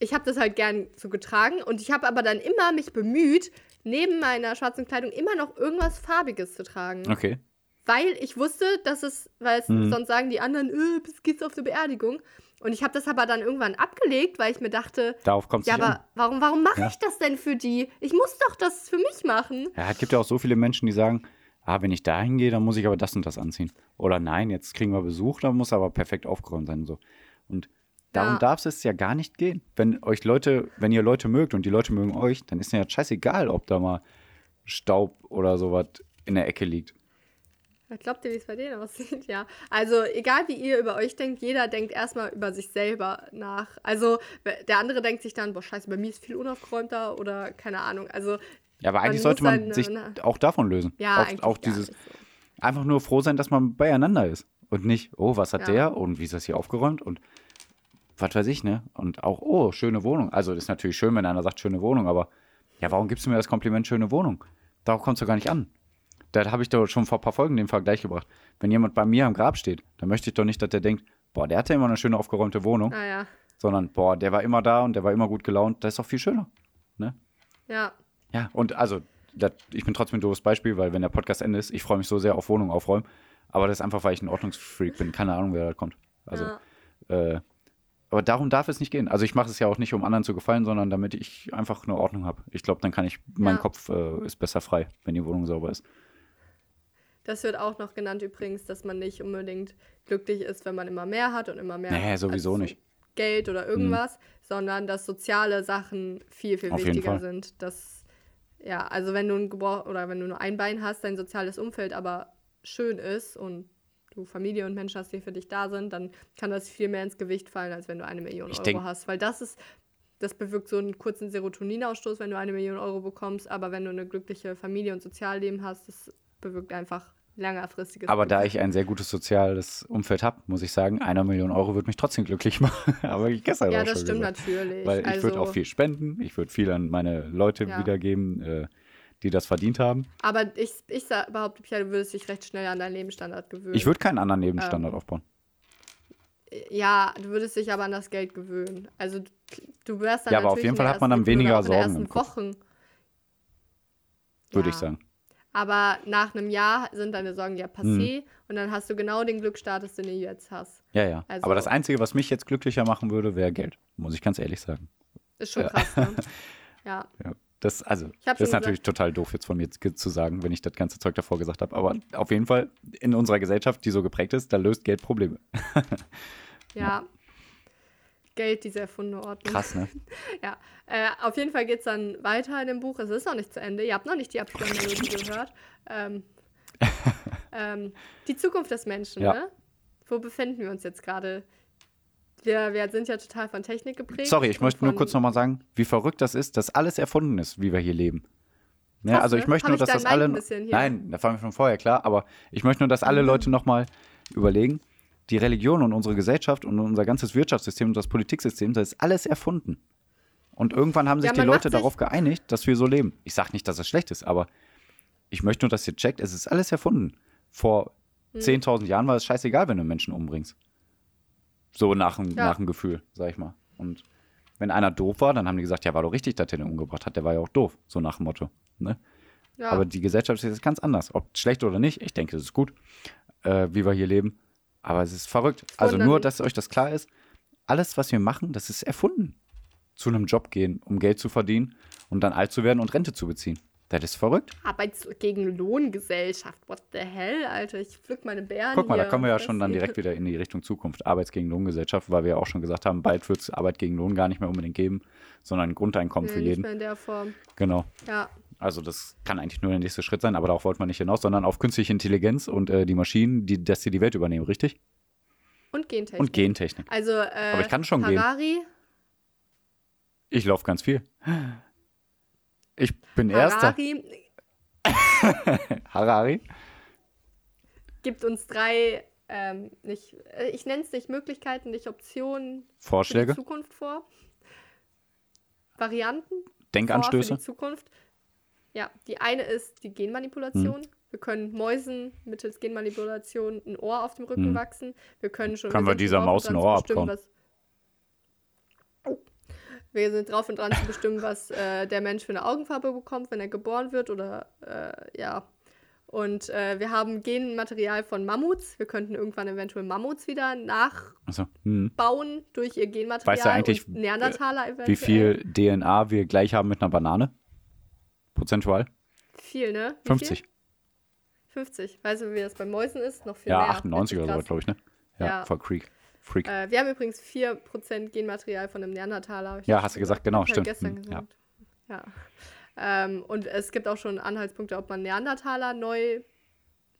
ich habe das halt gern so getragen und ich habe aber dann immer mich bemüht, neben meiner schwarzen Kleidung immer noch irgendwas Farbiges zu tragen. Okay. Weil ich wusste, dass es, weil es Mhm. sonst sagen die anderen, äh, bis geht's auf eine Beerdigung. Und ich habe das aber dann irgendwann abgelegt, weil ich mir dachte, Darauf kommt ja, nicht an. aber warum, warum mache Ja. ich das denn für die? Ich muss doch das für mich machen. Ja, es gibt ja auch so viele Menschen, die sagen, ah, wenn ich da hingehe, dann muss ich aber das und das anziehen. Oder nein, jetzt kriegen wir Besuch, dann muss aber perfekt aufgeräumt sein. und So. Und darum Ja. darf es ja gar nicht gehen. Wenn euch Leute, wenn ihr Leute mögt und die Leute mögen euch, dann ist ja scheißegal, ob da mal Staub oder sowas in der Ecke liegt. Glaubt ihr, wie es bei denen aussieht? Ja. Also, egal wie ihr über euch denkt, jeder denkt erstmal über sich selber nach. Also, der andere denkt sich dann, boah, scheiße, bei mir ist viel unaufgeräumter oder keine Ahnung. Also, Ja, aber eigentlich sollte man sich auch davon lösen. ja, auch, auch dieses, so. einfach nur froh sein, dass man beieinander ist. Und nicht, oh, was hat Ja. der und wie ist das hier aufgeräumt und was weiß ich, ne? Und auch, oh, schöne Wohnung. Also, das ist natürlich schön, wenn einer sagt, schöne Wohnung, aber ja, warum gibst du mir das Kompliment, schöne Wohnung? Darauf kommst du gar nicht an. Da habe ich doch schon vor ein paar Folgen den Vergleich gebracht. Wenn jemand bei mir am Grab steht, dann möchte ich doch nicht, dass der denkt, boah, der hatte immer eine schöne aufgeräumte Wohnung, Ah, ja. sondern, boah, der war immer da und der war immer gut gelaunt. Das ist doch viel schöner. Ne? Ja. Ja, und also, das, ich bin trotzdem ein doofes Beispiel, weil wenn der Podcast Ende ist, ich freue mich so sehr auf Wohnung aufräumen. Aber das ist einfach, weil ich ein Ordnungsfreak bin. Keine Ahnung, wer da kommt. Also, ja. äh, aber darum darf es nicht gehen. Also ich mache es ja auch nicht, um anderen zu gefallen, sondern damit ich einfach eine Ordnung habe. Ich glaube, dann kann ich, mein Ja. Kopf äh, ist besser frei, wenn die Wohnung sauber ist. Das wird auch noch genannt übrigens, dass man nicht unbedingt glücklich ist, wenn man immer mehr hat und immer mehr Nee, sowieso also nicht. Geld oder irgendwas, sondern dass soziale Sachen viel, viel Auf wichtiger sind. Dass, ja, also wenn du ein Gebro oder wenn du nur ein Bein hast, dein soziales Umfeld aber schön ist und du Familie und Menschen hast, die für dich da sind, dann kann das viel mehr ins Gewicht fallen, als wenn du eine Million Ich Euro denk- hast. Weil das ist, das bewirkt so einen kurzen Serotoninausstoß, wenn du eine Million Euro bekommst, aber wenn du eine glückliche Familie und Sozialleben hast, das bewirkt einfach längerfristiges Aber da ich ein sehr gutes soziales Umfeld habe, muss ich sagen, einer Million Euro würde mich trotzdem glücklich machen. Aber ich gestern Ja, das stimmt gesagt. natürlich. Weil ich also, würde auch viel spenden, ich würde viel an meine Leute Ja. wiedergeben, äh, die das verdient haben. Aber ich, ich sag- behaupte, Pia, du würdest dich recht schnell an deinen Lebensstandard gewöhnen. Ich würde keinen anderen Ähm. Lebensstandard aufbauen. Ja, du würdest dich aber an das Geld gewöhnen. Also du, du wärst dann Ja, aber auf jeden Fall hat man dann weniger in den Sorgen ersten. Wochen. Würde Ja. ich sagen. Aber nach einem Jahr sind deine Sorgen ja Mhm. passé und dann hast du genau den Glücksstatus, den du jetzt hast. Ja, ja. Also- Aber das Einzige, was mich jetzt glücklicher machen würde, wäre Geld. Muss ich ganz ehrlich sagen. Ist schon Ja. krass, ne? Ja. Ja, das, also, das ist natürlich total doof jetzt von mir zu- zu sagen, wenn ich das ganze Zeug davor gesagt habe. Aber auf jeden Fall in unserer Gesellschaft, die so geprägt ist, da löst Geld Probleme. Ja. Geld, diese erfundene Ordnung. Krass, ne? Ja, äh, auf jeden Fall geht es dann weiter in dem Buch. Es ist noch nicht zu Ende. Ihr habt noch nicht die Abspannmelodie gehört. Ähm, ähm, die Zukunft des Menschen, Ja. ne? Wo befinden wir uns jetzt gerade? Wir, wir sind ja total von Technik geprägt. Sorry, ich möchte nur kurz nochmal sagen, wie verrückt das ist, dass alles erfunden ist, wie wir hier leben. Ne, Krass, also ne? ich möchte Hab nur, dass das alle. Nein, das war mir schon vorher klar, aber ich möchte nur, dass alle Mhm. Leute nochmal überlegen, die Religion und unsere Gesellschaft und unser ganzes Wirtschaftssystem und das Politiksystem, das ist alles erfunden. Und irgendwann haben sich Ja, die Leute sich- darauf geeinigt, dass wir so leben. Ich sage nicht, dass das schlecht ist, aber ich möchte nur, dass ihr checkt, es ist alles erfunden. Vor Mhm. 10.000 Jahren war es scheißegal, wenn du Menschen umbringst. So nach dem, Ja. nach dem Gefühl, sag ich mal. Und wenn einer doof war, dann haben die gesagt, ja, war doch richtig, dass der den umgebracht hat. Der war ja auch doof, so nach dem Motto. Ne? Ja, Aber die Gesellschaft ist jetzt ganz anders. Ob schlecht oder nicht, ich denke, es ist gut, äh, wie wir hier leben. Aber es ist verrückt. Also nur, dass euch das klar ist, alles, was wir machen, das ist erfunden. Zu einem Job gehen, um Geld zu verdienen und dann alt zu werden und Rente zu beziehen. Das ist verrückt. Arbeits gegen Lohngesellschaft. What the hell, Alter? Ich pflück meine Bären. Guck mal, hier. da kommen wir ja schon dann direkt wieder in die Richtung Zukunft. Arbeits gegen Lohngesellschaft, weil wir ja auch schon gesagt haben, bald wird es Arbeit gegen Lohn gar nicht mehr unbedingt geben, sondern ein Grundeinkommen Nee, für nicht jeden. mehr in der Form. Genau. Ja. Also das kann eigentlich nur der nächste Schritt sein, aber darauf wollte man nicht hinaus, sondern auf künstliche Intelligenz und äh, die Maschinen, die, dass sie die Welt übernehmen, richtig? Und Gentechnik. Und Gentechnik. Also, äh, Aber ich kann schon gehen. Harari, Ich laufe ganz viel. Ich bin Erster. Harari Harari. gibt uns drei, ähm, nicht, äh, ich nenne es nicht Möglichkeiten, nicht Optionen für Vorschläge, die Zukunft vor. Varianten vor für Denkanstöße. die Zukunft. Ja, die eine ist die Genmanipulation. Hm. Wir können Mäusen mittels Genmanipulation ein Ohr auf dem Rücken Hm. wachsen. Wir können schon. Können wir dieser Maus ein Ohr abkauen? was-. Wir sind drauf und dran zu bestimmen, was äh, der Mensch für eine Augenfarbe bekommt, wenn er geboren wird oder äh, ja. Und äh, wir haben Genmaterial von Mammuts. Wir könnten irgendwann eventuell Mammuts wieder nachbauen Also, hm. durch ihr Genmaterial. Weißt du eigentlich, Neandertaler eventuell. Wie viel DNA wir gleich haben mit einer Banane? Prozentual? Viel, ne? Wie 50. Viel? 50. Weißt du, wie das bei Mäusen ist? Noch viel Ja, mehr. 98 oder so, glaube ich, ne? Ja, Ja. voll Creek. Freak. Äh, wir haben übrigens 4% Genmaterial von einem Neandertaler. Ja, hast du gesagt, genau, ich stimmt. gestern Hm, ja. gesagt. Ja. Ähm, und es gibt auch schon Anhaltspunkte, ob man Neandertaler neu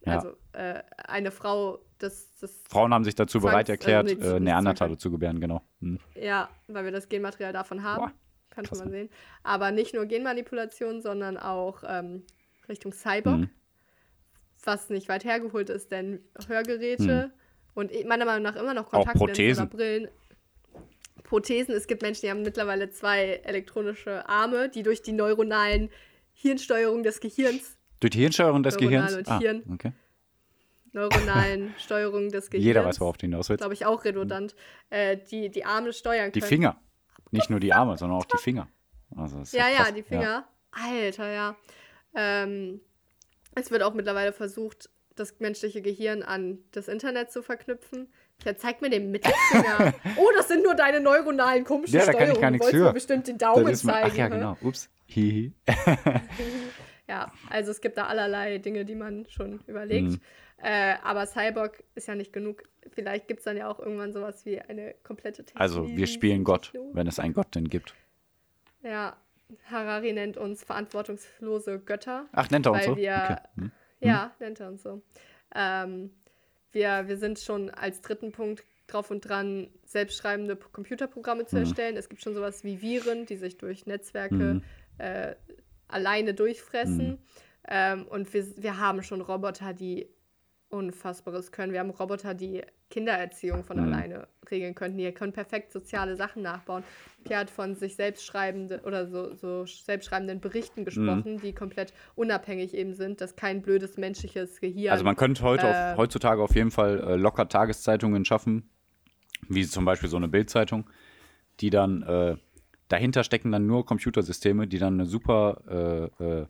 Ja. Also äh, eine Frau, das, das Frauen haben sich dazu Zwangs- bereit erklärt, äh, nee, äh, Neandertaler zu gebären, genau. Hm. Ja, weil wir das Genmaterial davon haben. Boah, kann man ne? sehen. Aber nicht nur Genmanipulation, sondern auch ähm, Richtung Cyborg, Mhm. was nicht weit hergeholt ist, denn Hörgeräte und eh- meiner Meinung nach immer noch Kontaktlinsen oder Brillen. Prothesen, es gibt Menschen, die haben mittlerweile zwei elektronische Arme, die durch die neuronalen Hirnsteuerung des Gehirns, Durch die Hirnsteuerung des Gehirns? und Ah, Hirn. okay. neuronalen Steuerung des Gehirns. Jeder weiß, worauf du hinaus willst. Glaube ich auch redundant, äh, die die Arme steuern Die können. Finger. Nicht nur die Arme, sondern auch die Finger. Also Ja, ja, krass. die Finger. Alter, ja. Ähm, es wird auch mittlerweile versucht, das menschliche Gehirn an das Internet zu verknüpfen. Ja, zeig mir den Mittelfinger. oh, das sind nur deine neuronalen komischen Ja, da kann ich Steuerungen. gar nichts wolltest für. bestimmt den Daumen mal, zeigen. ach ja, genau. Ups. Hihi. Ja, also es gibt da allerlei Dinge, die man schon überlegt. Mhm. Äh, aber Cyborg ist ja nicht genug. Vielleicht gibt es dann ja auch irgendwann sowas wie eine komplette Technik. Also, wir spielen Gott, wenn es einen Gott denn gibt. Ja, Harari nennt uns verantwortungslose Götter. Ach, nennt er uns so? Wir, Okay. Hm. Ja, nennt er uns so. Ähm, wir, wir sind schon als dritten Punkt drauf und dran, selbstschreibende Computerprogramme zu Mhm. erstellen. Es gibt schon sowas wie Viren, die sich durch Netzwerke Mhm. äh, alleine durchfressen. Mhm. Ähm, und wir, wir haben schon Roboter, die Unfassbares können. Wir haben Roboter, die Kindererziehung von Mhm. alleine regeln könnten. Die können perfekt soziale Sachen nachbauen. Pierre hat von sich selbstschreibende oder so, so selbstschreibenden Berichten gesprochen, Mhm. die komplett unabhängig eben sind, dass kein blödes menschliches Gehirn. Also man könnte heute äh, auf, heutzutage auf jeden Fall äh, locker Tageszeitungen schaffen, wie zum Beispiel so eine Bildzeitung, die dann äh, dahinter stecken dann nur Computersysteme, die dann eine super äh, äh,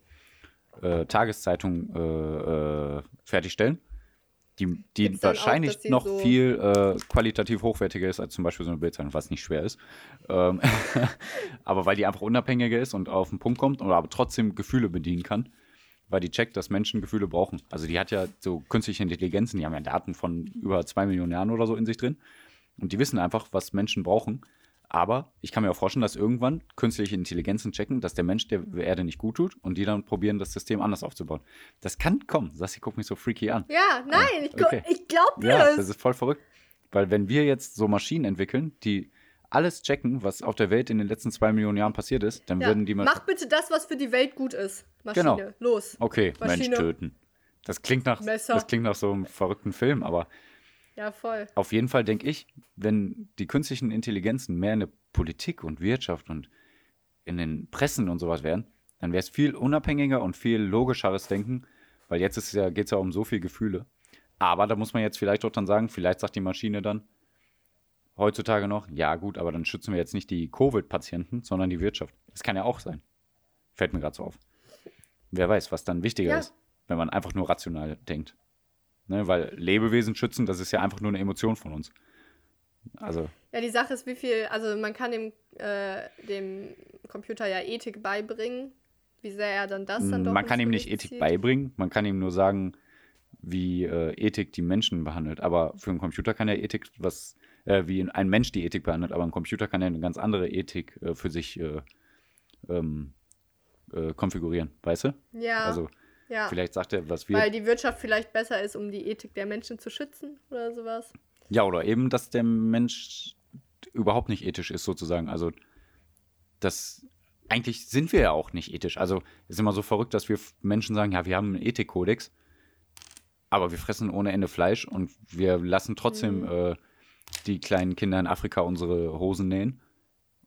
äh, Tageszeitung fertigstellen, die, die auch, wahrscheinlich die noch so- viel äh, qualitativ hochwertiger ist als zum Beispiel so eine Bildzeitung, was nicht schwer ist. Ähm, aber weil die einfach unabhängiger ist und auf den Punkt kommt, oder aber trotzdem Gefühle bedienen kann weil die checkt, dass Menschen Gefühle brauchen. Also die hat ja so künstliche Intelligenzen, die haben ja Daten von über zwei Millionen Jahren oder so in sich drin. Und die wissen einfach, was Menschen brauchen. Aber ich kann mir auch vorstellen, dass irgendwann künstliche Intelligenzen checken, dass der Mensch der Erde nicht gut tut und die dann probieren, das System anders aufzubauen. Das kann kommen. Sassi, guck mich so freaky an. ja, nein, ich, okay. ich glaub dir Ja, das. das ist voll verrückt. Weil wenn wir jetzt so Maschinen entwickeln, die alles checken, was auf der Welt in den letzten zwei Millionen Jahren passiert ist, dann ja. würden die mal. Mach bitte das, was für die Welt gut ist. Maschine, Genau. los. Okay, Maschine. Mensch töten. Das klingt nach, Messer. das klingt nach so einem verrückten Film, aber Ja, voll. auf jeden Fall denke ich, wenn die künstlichen Intelligenzen mehr in der Politik und Wirtschaft und in den Pressen und sowas wären, dann wäre es viel unabhängiger und viel logischeres Denken, weil jetzt ist ja, geht es ja um so viel Gefühle. Aber da muss man jetzt vielleicht auch dann sagen, vielleicht sagt die Maschine dann heutzutage noch, ja gut, aber dann schützen wir jetzt nicht die Covid-Patienten, sondern die Wirtschaft. Das kann ja auch sein. Fällt mir gerade so auf. Wer weiß, was dann wichtiger Ja. ist, wenn man einfach nur rational denkt. Ne, weil Lebewesen schützen, das ist ja einfach nur eine Emotion von uns. Also, Ja, die Sache ist, wie viel, also man kann dem, äh, dem Computer ja Ethik beibringen, wie sehr er dann das dann doch man kann ihm nicht Ethik zieht. beibringen, man kann ihm nur sagen, wie äh, Ethik die Menschen behandelt. Aber für einen Computer kann ja Ethik was, äh, wie ein Mensch die Ethik behandelt, aber ein Computer kann ja eine ganz andere Ethik äh, für sich äh, ähm, äh, konfigurieren, weißt du? Ja, Also, ja. vielleicht sagt er, was wir. weil die Wirtschaft vielleicht besser ist, um die Ethik der Menschen zu schützen oder sowas. Ja, oder eben, dass der Mensch überhaupt nicht ethisch ist, sozusagen. Also, das eigentlich sind wir ja auch nicht ethisch. Also, es ist immer so verrückt, dass wir Menschen sagen, ja, wir haben einen Ethikkodex, aber wir fressen ohne Ende Fleisch und wir lassen trotzdem Mhm. äh, die kleinen Kinder in Afrika unsere Hosen nähen.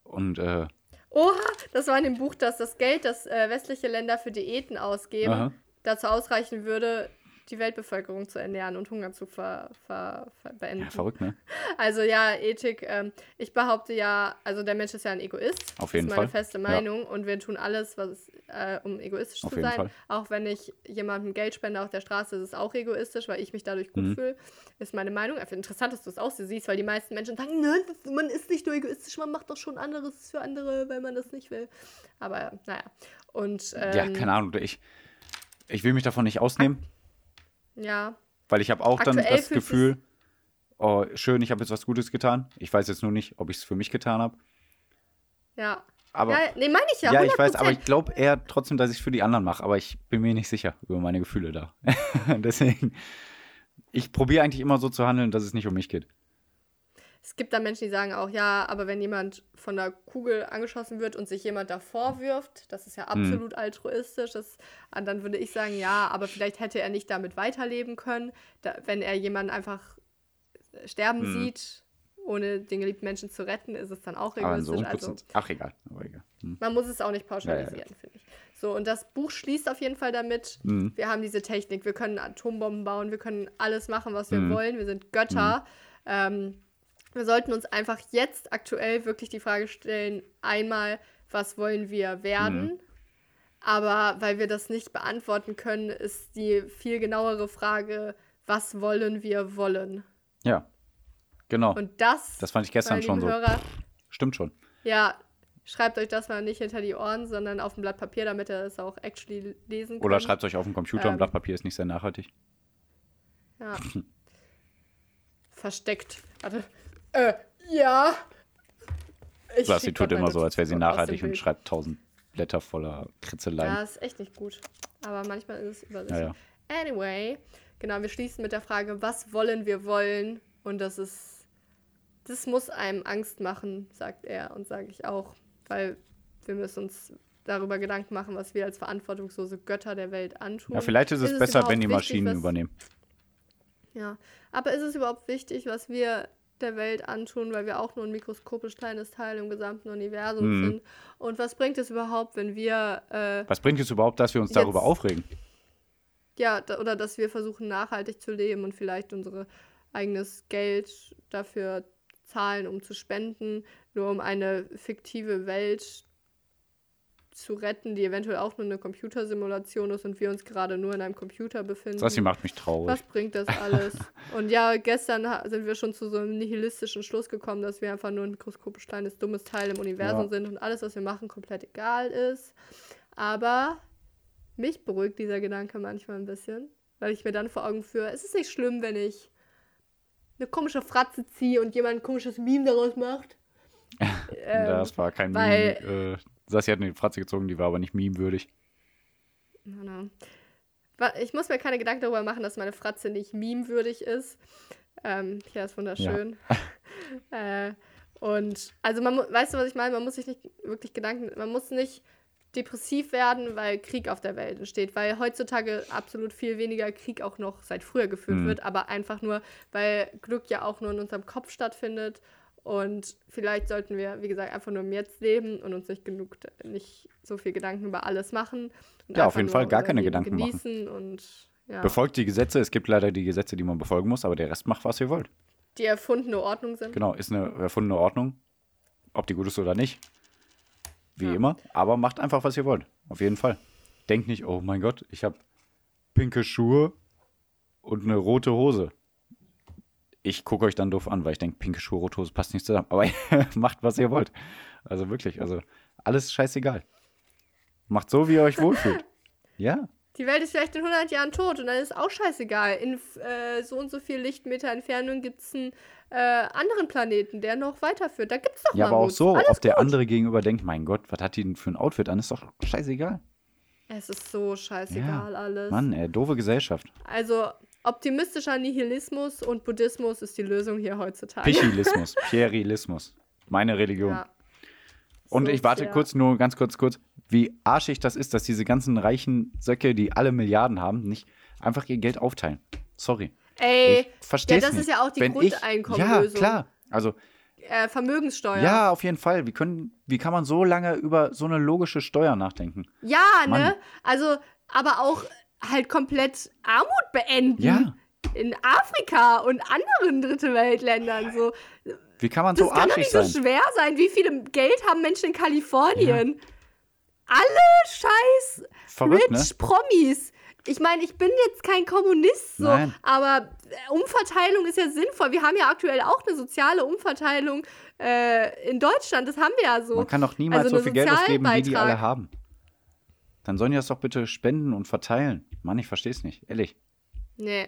Und äh, Oha, das war in dem Buch, dass das Geld, das äh, westliche Länder für Diäten ausgeben, Aha. Dazu ausreichen würde, die Weltbevölkerung zu ernähren und Hunger zu ver, ver, ver beenden. ja, verrückt, ne? Also ja, Ethik, ähm, ich behaupte ja, also der Mensch ist ja ein Egoist. Auf jeden das ist meine Fall. feste Ja. Meinung und wir tun alles, was äh, um egoistisch Auf zu jeden sein. Fall. Auch wenn ich jemandem Geld spende auf der Straße, ist es auch egoistisch, weil ich mich dadurch gut Mhm. fühle. Ist meine Meinung. Einfach interessant, dass du es auch so siehst, weil die meisten Menschen sagen, nein, man ist nicht nur egoistisch, man macht doch schon anderes für andere, weil man das nicht will. Aber naja. Und ähm, ja, keine Ahnung. Ich, ich will mich davon nicht ausnehmen. Ja, Weil ich habe auch dann Aktuell das fühlt sich's- Gefühl, oh, schön, ich habe jetzt was Gutes getan. Ich weiß jetzt nur nicht, ob ich es für mich getan habe. ja. Aber, Ja, nee, meine ich ja. ja, 100%. ich weiß, aber ich glaube eher trotzdem, dass ich es für die anderen mache. Aber ich bin mir nicht sicher über meine Gefühle da. Deswegen, ich probiere eigentlich immer so zu handeln, dass es nicht um mich geht. Es gibt da Menschen, die sagen auch, ja, aber wenn jemand von der Kugel angeschossen wird und sich jemand davor wirft, das ist ja Mhm. absolut altruistisch, das, dann würde ich sagen, ja, aber vielleicht hätte er nicht damit weiterleben können, da, wenn er jemanden einfach sterben Mhm. sieht, ohne den geliebten Menschen zu retten, ist es dann auch so egoistisch. einem Also ach egal, egal. Hm. man muss es auch nicht Ja, pauschalisieren, ja, finde ich. So, und das Buch schließt auf jeden Fall damit, Mhm. wir haben diese Technik, wir können Atombomben bauen, wir können alles machen, was wir Mhm. wollen, wir sind Götter. Ähm, wir sollten uns einfach jetzt aktuell wirklich die Frage stellen, einmal, was wollen wir werden? Mhm. Aber weil wir das nicht beantworten können, ist die viel genauere Frage, was wollen wir wollen? Ja, genau. Und das, das fand ich gestern schon lieben so. Hörer, Stimmt schon. ja, schreibt euch das mal nicht hinter die Ohren, sondern auf ein Blatt Papier, damit ihr es auch actually lesen könnt. Oder schreibt es euch auf dem Computer, ein Ähm. Blatt Papier ist nicht sehr nachhaltig. Ja. Versteckt. Warte. Äh, ja. Ich schieb tut immer so, als wäre sie nachhaltig und schreibt tausend Blätter voller Kritzeleien. Ja, ist echt nicht gut. Aber manchmal ist es übersichtlich. Ja, ja. Anyway, genau, wir schließen mit der Frage, was wollen wir wollen? Und das ist, das muss einem Angst machen, sagt er und sage ich auch, weil wir müssen uns darüber Gedanken machen, was wir als verantwortungslose Götter der Welt antun. Ja, vielleicht ist es Ist es besser, wenn die überhaupt wichtig, Maschinen was- übernehmen. Ja, aber ist es überhaupt wichtig, was wir der Welt antun, weil wir auch nur ein mikroskopisch kleines Teil im gesamten Universum Mhm. sind? Und was bringt es überhaupt, wenn wir, äh, Was bringt es überhaupt, dass wir uns darüber Jetzt- aufregen? ja, da, oder dass wir versuchen, nachhaltig zu leben und vielleicht unser eigenes Geld dafür zahlen, um zu spenden, nur um eine fiktive Welt zu retten, die eventuell auch nur eine Computersimulation ist und wir uns gerade nur in einem Computer befinden? Sassi macht mich traurig. Was bringt das alles? Und ja, gestern sind wir schon zu so einem nihilistischen Schluss gekommen, dass wir einfach nur ein mikroskopisch kleines, dummes Teil im Universum Ja. sind und alles, was wir machen, komplett egal ist. Aber mich beruhigt dieser Gedanke manchmal ein bisschen, weil ich mir dann vor Augen führe, es ist nicht schlimm, wenn ich eine komische Fratze ziehe und jemand ein komisches Meme daraus macht. Das war kein weil- Meme. Äh, Sassi hat eine Fratze gezogen, die war aber nicht meme-würdig. Wa- Ich muss mir keine Gedanken darüber machen, dass meine Fratze nicht memewürdig ist. Ähm, ja, ist wunderschön. äh, und also man weißt du, was ich meine? Man muss sich nicht wirklich Gedanken, man muss nicht depressiv werden, weil Krieg auf der Welt entsteht, weil heutzutage absolut viel weniger Krieg auch noch seit früher geführt Mhm. wird, aber einfach nur, weil Glück ja auch nur in unserem Kopf stattfindet und vielleicht sollten wir, wie gesagt, einfach nur im Jetzt leben und uns nicht genug, nicht so viel Gedanken über alles machen. Und Ja, auf jeden Fall gar keine Leben Gedanken machen. genießen und ja, Befolgt die Gesetze. Es gibt leider die Gesetze, die man befolgen muss, aber der Rest macht, was ihr wollt. die erfundene Ordnung sind. Genau, ist eine erfundene Ordnung. Ob die gut ist oder nicht. Wie Ja. immer. Aber macht einfach, was ihr wollt. Auf jeden Fall. Denkt nicht, oh mein Gott, ich habe pinke Schuhe und eine rote Hose. Ich gucke euch dann doof an, weil ich denke, pinke Schuhe, rote Hose passt nicht zusammen. Aber macht, was ihr wollt. Also wirklich, also alles scheißegal. Macht so, wie ihr euch wohlfühlt. Ja. Die Welt ist vielleicht in 100 Jahren tot und dann ist auch scheißegal. In äh, so und so viel Lichtmeter Entfernung gibt es einen äh, anderen Planeten, der noch weiterführt. Da gibt es doch Ja, aber auch Mammuts. so, Alles ob der gut. andere gegenüber denkt, mein Gott, was hat die denn für ein Outfit an, ist doch scheißegal. Es ist so scheißegal alles. Mann, ey, doofe Gesellschaft. Also optimistischer Nihilismus und Buddhismus ist die Lösung hier heutzutage. Pichilismus, Pierilismus. Meine Religion. Ja. Und So ich warte sehr. kurz, nur ganz kurz, kurz, wie arschig das ist, dass diese ganzen reichen Söcke, die alle Milliarden haben, nicht einfach ihr Geld aufteilen. Sorry. Ey, Ich verstehe ja, das ist ja auch die Wenn ich, ja, Grundeinkommenlösung. klar. Also, äh, Vermögenssteuer. ja, auf jeden Fall. Wie, können, wie kann man so lange über so eine logische Steuer nachdenken? Ja, Mann. ne? Also, aber auch halt komplett Armut beenden. Ja. In Afrika und anderen Dritte Weltländern. So. Wie kann man Das so kann doch arschig nicht so sein? schwer sein. Wie viel Geld haben Menschen in Kalifornien? Alle scheiß Verrückt, ne? rich Promis. Ich meine, ich bin jetzt kein Kommunist, so, Nein. aber äh, Umverteilung ist ja sinnvoll. Wir haben ja aktuell auch eine soziale Umverteilung äh, in Deutschland. Das haben wir ja so. Man kann doch niemals Also so viel Geld ausgeben, wie die alle haben. Dann sollen die das doch bitte spenden und verteilen. Mann, ich verstehe es nicht. Ehrlich. Nee.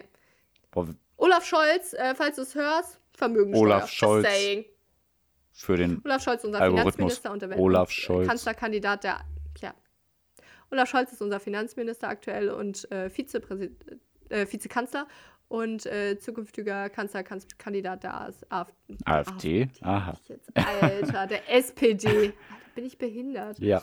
Boah, Olaf Scholz, äh, falls du es hörst, Vermögensteuer. Olaf Scholz. für den Olaf Scholz unser Algorithmus. Finanzminister und der Olaf äh, Scholz. Kanzlerkandidat der. Ja. Olaf Scholz ist unser Finanzminister aktuell und äh, Vizepräsident, äh, Vizekanzler und äh, zukünftiger Kanzlerkandidat der AS AfD. AfD. Aha. Jetzt, Alter, der SPD. Bin ich behindert? Ja.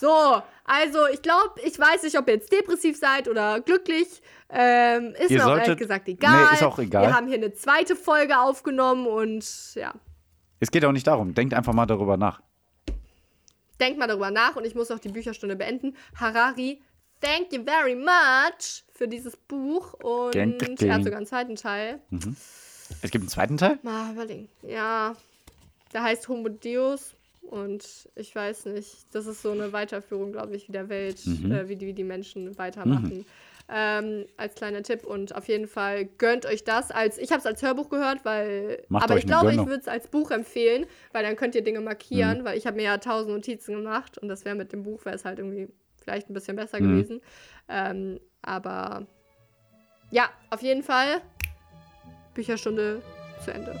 So, also ich glaube, ich weiß nicht, ob ihr jetzt depressiv seid oder glücklich. Ähm, ist Ihr mir auch solltet- ehrlich gesagt egal. Nee, ist auch egal. Wir haben hier eine zweite Folge aufgenommen und ja, Es geht auch nicht darum. Denkt einfach mal darüber nach. denkt mal darüber nach und ich muss auch die Bücherstunde beenden. Harari, thank you very much für dieses Buch und er hat geschehen. sogar einen zweiten Teil. Es gibt einen zweiten Teil? Mal überlegen. Ja, der heißt Homo Deus und ich weiß nicht, das ist so eine Weiterführung, glaube ich, wie der Welt, Mhm. äh, wie, die, wie die Menschen weitermachen. Ähm, als kleiner Tipp und auf jeden Fall gönnt euch das. Als, ich habe es als Hörbuch gehört, weil. Macht aber ich glaube, ich Gönnung. würde es als Buch empfehlen, weil dann könnt ihr Dinge Mhm. markieren, weil ich habe mir ja tausend Notizen gemacht und das wäre mit dem Buch, wäre es halt irgendwie vielleicht ein bisschen besser Mhm. gewesen. Ähm, aber ja, auf jeden Fall Bücherstunde zu Ende.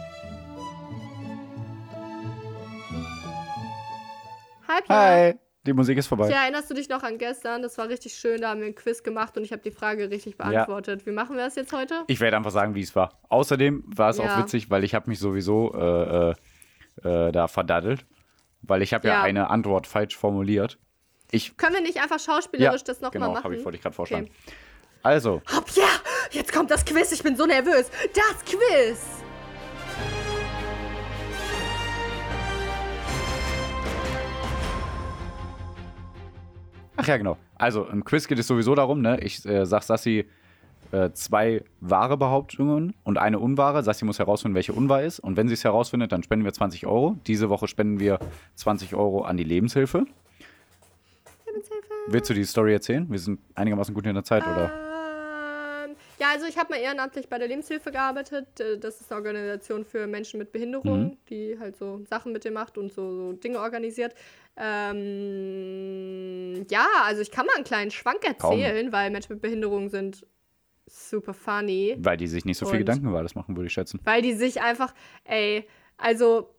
Hi, Pia. Hi. Die Musik ist vorbei. Tja, erinnerst du dich noch an gestern? Das war richtig schön. Da haben wir ein Quiz gemacht und ich habe die Frage richtig beantwortet. Wie machen wir das jetzt heute? Ich werde einfach sagen, wie es war. Außerdem war es auch Ja. witzig, weil ich habe mich sowieso äh, äh, äh, da verdaddelt. Weil ich habe ja. Ja. eine Antwort falsch formuliert. Ich, Können wir nicht einfach schauspielerisch das nochmal genau, machen? habe ich, wollte ich gerade vorschlagen. Okay. Also, Hopp, ja! Jetzt kommt das Quiz. Ich bin so nervös. Das Quiz! Ach ja, genau. Also, im Quiz geht es sowieso darum, ne? Ich äh, sag Sassi äh, zwei wahre Behauptungen und eine unwahre. Sassi muss herausfinden, welche unwahr ist. Und wenn sie es herausfindet, dann spenden wir 20 Euro. Diese Woche spenden wir 20 Euro an die Lebenshilfe. Willst du die Story erzählen? Wir sind einigermaßen gut in der Zeit, oder? Ja, also ich habe mal ehrenamtlich bei der Lebenshilfe gearbeitet. Äh, Das ist eine Organisation für Menschen mit Behinderung, Mhm. die halt so Sachen mit dir macht und so, so Dinge organisiert. Ähm, ja, also ich kann mal einen kleinen Schwank erzählen, weil Menschen mit Behinderung sind super funny. Weil die sich nicht so viel Gedanken über das machen, würde ich schätzen. Weil die sich einfach, ey, also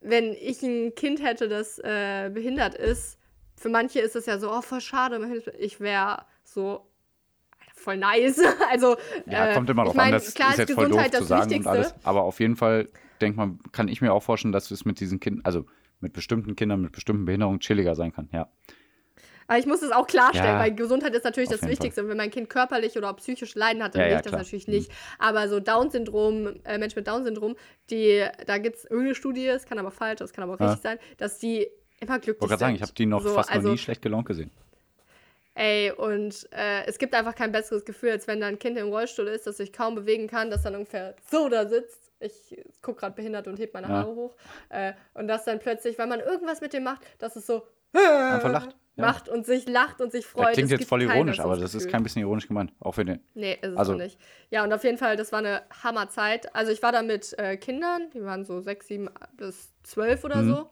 wenn ich ein Kind hätte, das äh, behindert ist, für manche ist es ja so, oh, voll schade, ich wäre so voll nice. also, Ja, äh, kommt immer drauf an, das klar ist jetzt voll doof Gesundheit zu das sagen und Wichtigste. alles. Aber auf jeden Fall, denkt man, kann ich mir auch vorstellen, dass es mit diesen Kindern, also mit bestimmten Kindern, mit bestimmten Behinderungen chilliger sein kann, ja. Aber ich muss es auch klarstellen, Ja, weil Gesundheit ist natürlich das Wichtigste. Und wenn mein Kind körperlich oder auch psychisch Leiden hat, dann Ja, will ja, ich das klar. natürlich nicht. Aber so Down-Syndrom, äh, Menschen mit Down-Syndrom, die, da gibt es irgendeine Studie, es kann aber falsch, es kann aber auch Ja. richtig sein, dass die immer glücklich Ich wollte gerade sagen, ich sind. habe die noch so, fast also, noch nie schlecht gelaunt gesehen. Ey, und äh, es gibt einfach kein besseres Gefühl, als wenn da ein Kind im Rollstuhl ist, das sich kaum bewegen kann, das dann ungefähr so da sitzt. Ich gucke gerade behindert und heb meine Ja. Haare hoch. Äh, und das dann plötzlich, weil man irgendwas mit dem macht, dass es so Einfach lacht. Ja. macht und sich lacht und sich freut. Das klingt Es jetzt voll ironisch, aber das ist Gefühl. kein bisschen ironisch gemeint. Auch für den. Nee, ist es Also- auch nicht. Ja, und auf jeden Fall, das war eine Hammerzeit. Also ich war da mit äh, Kindern, die waren so sechs, sieben bis zwölf oder Mhm. so.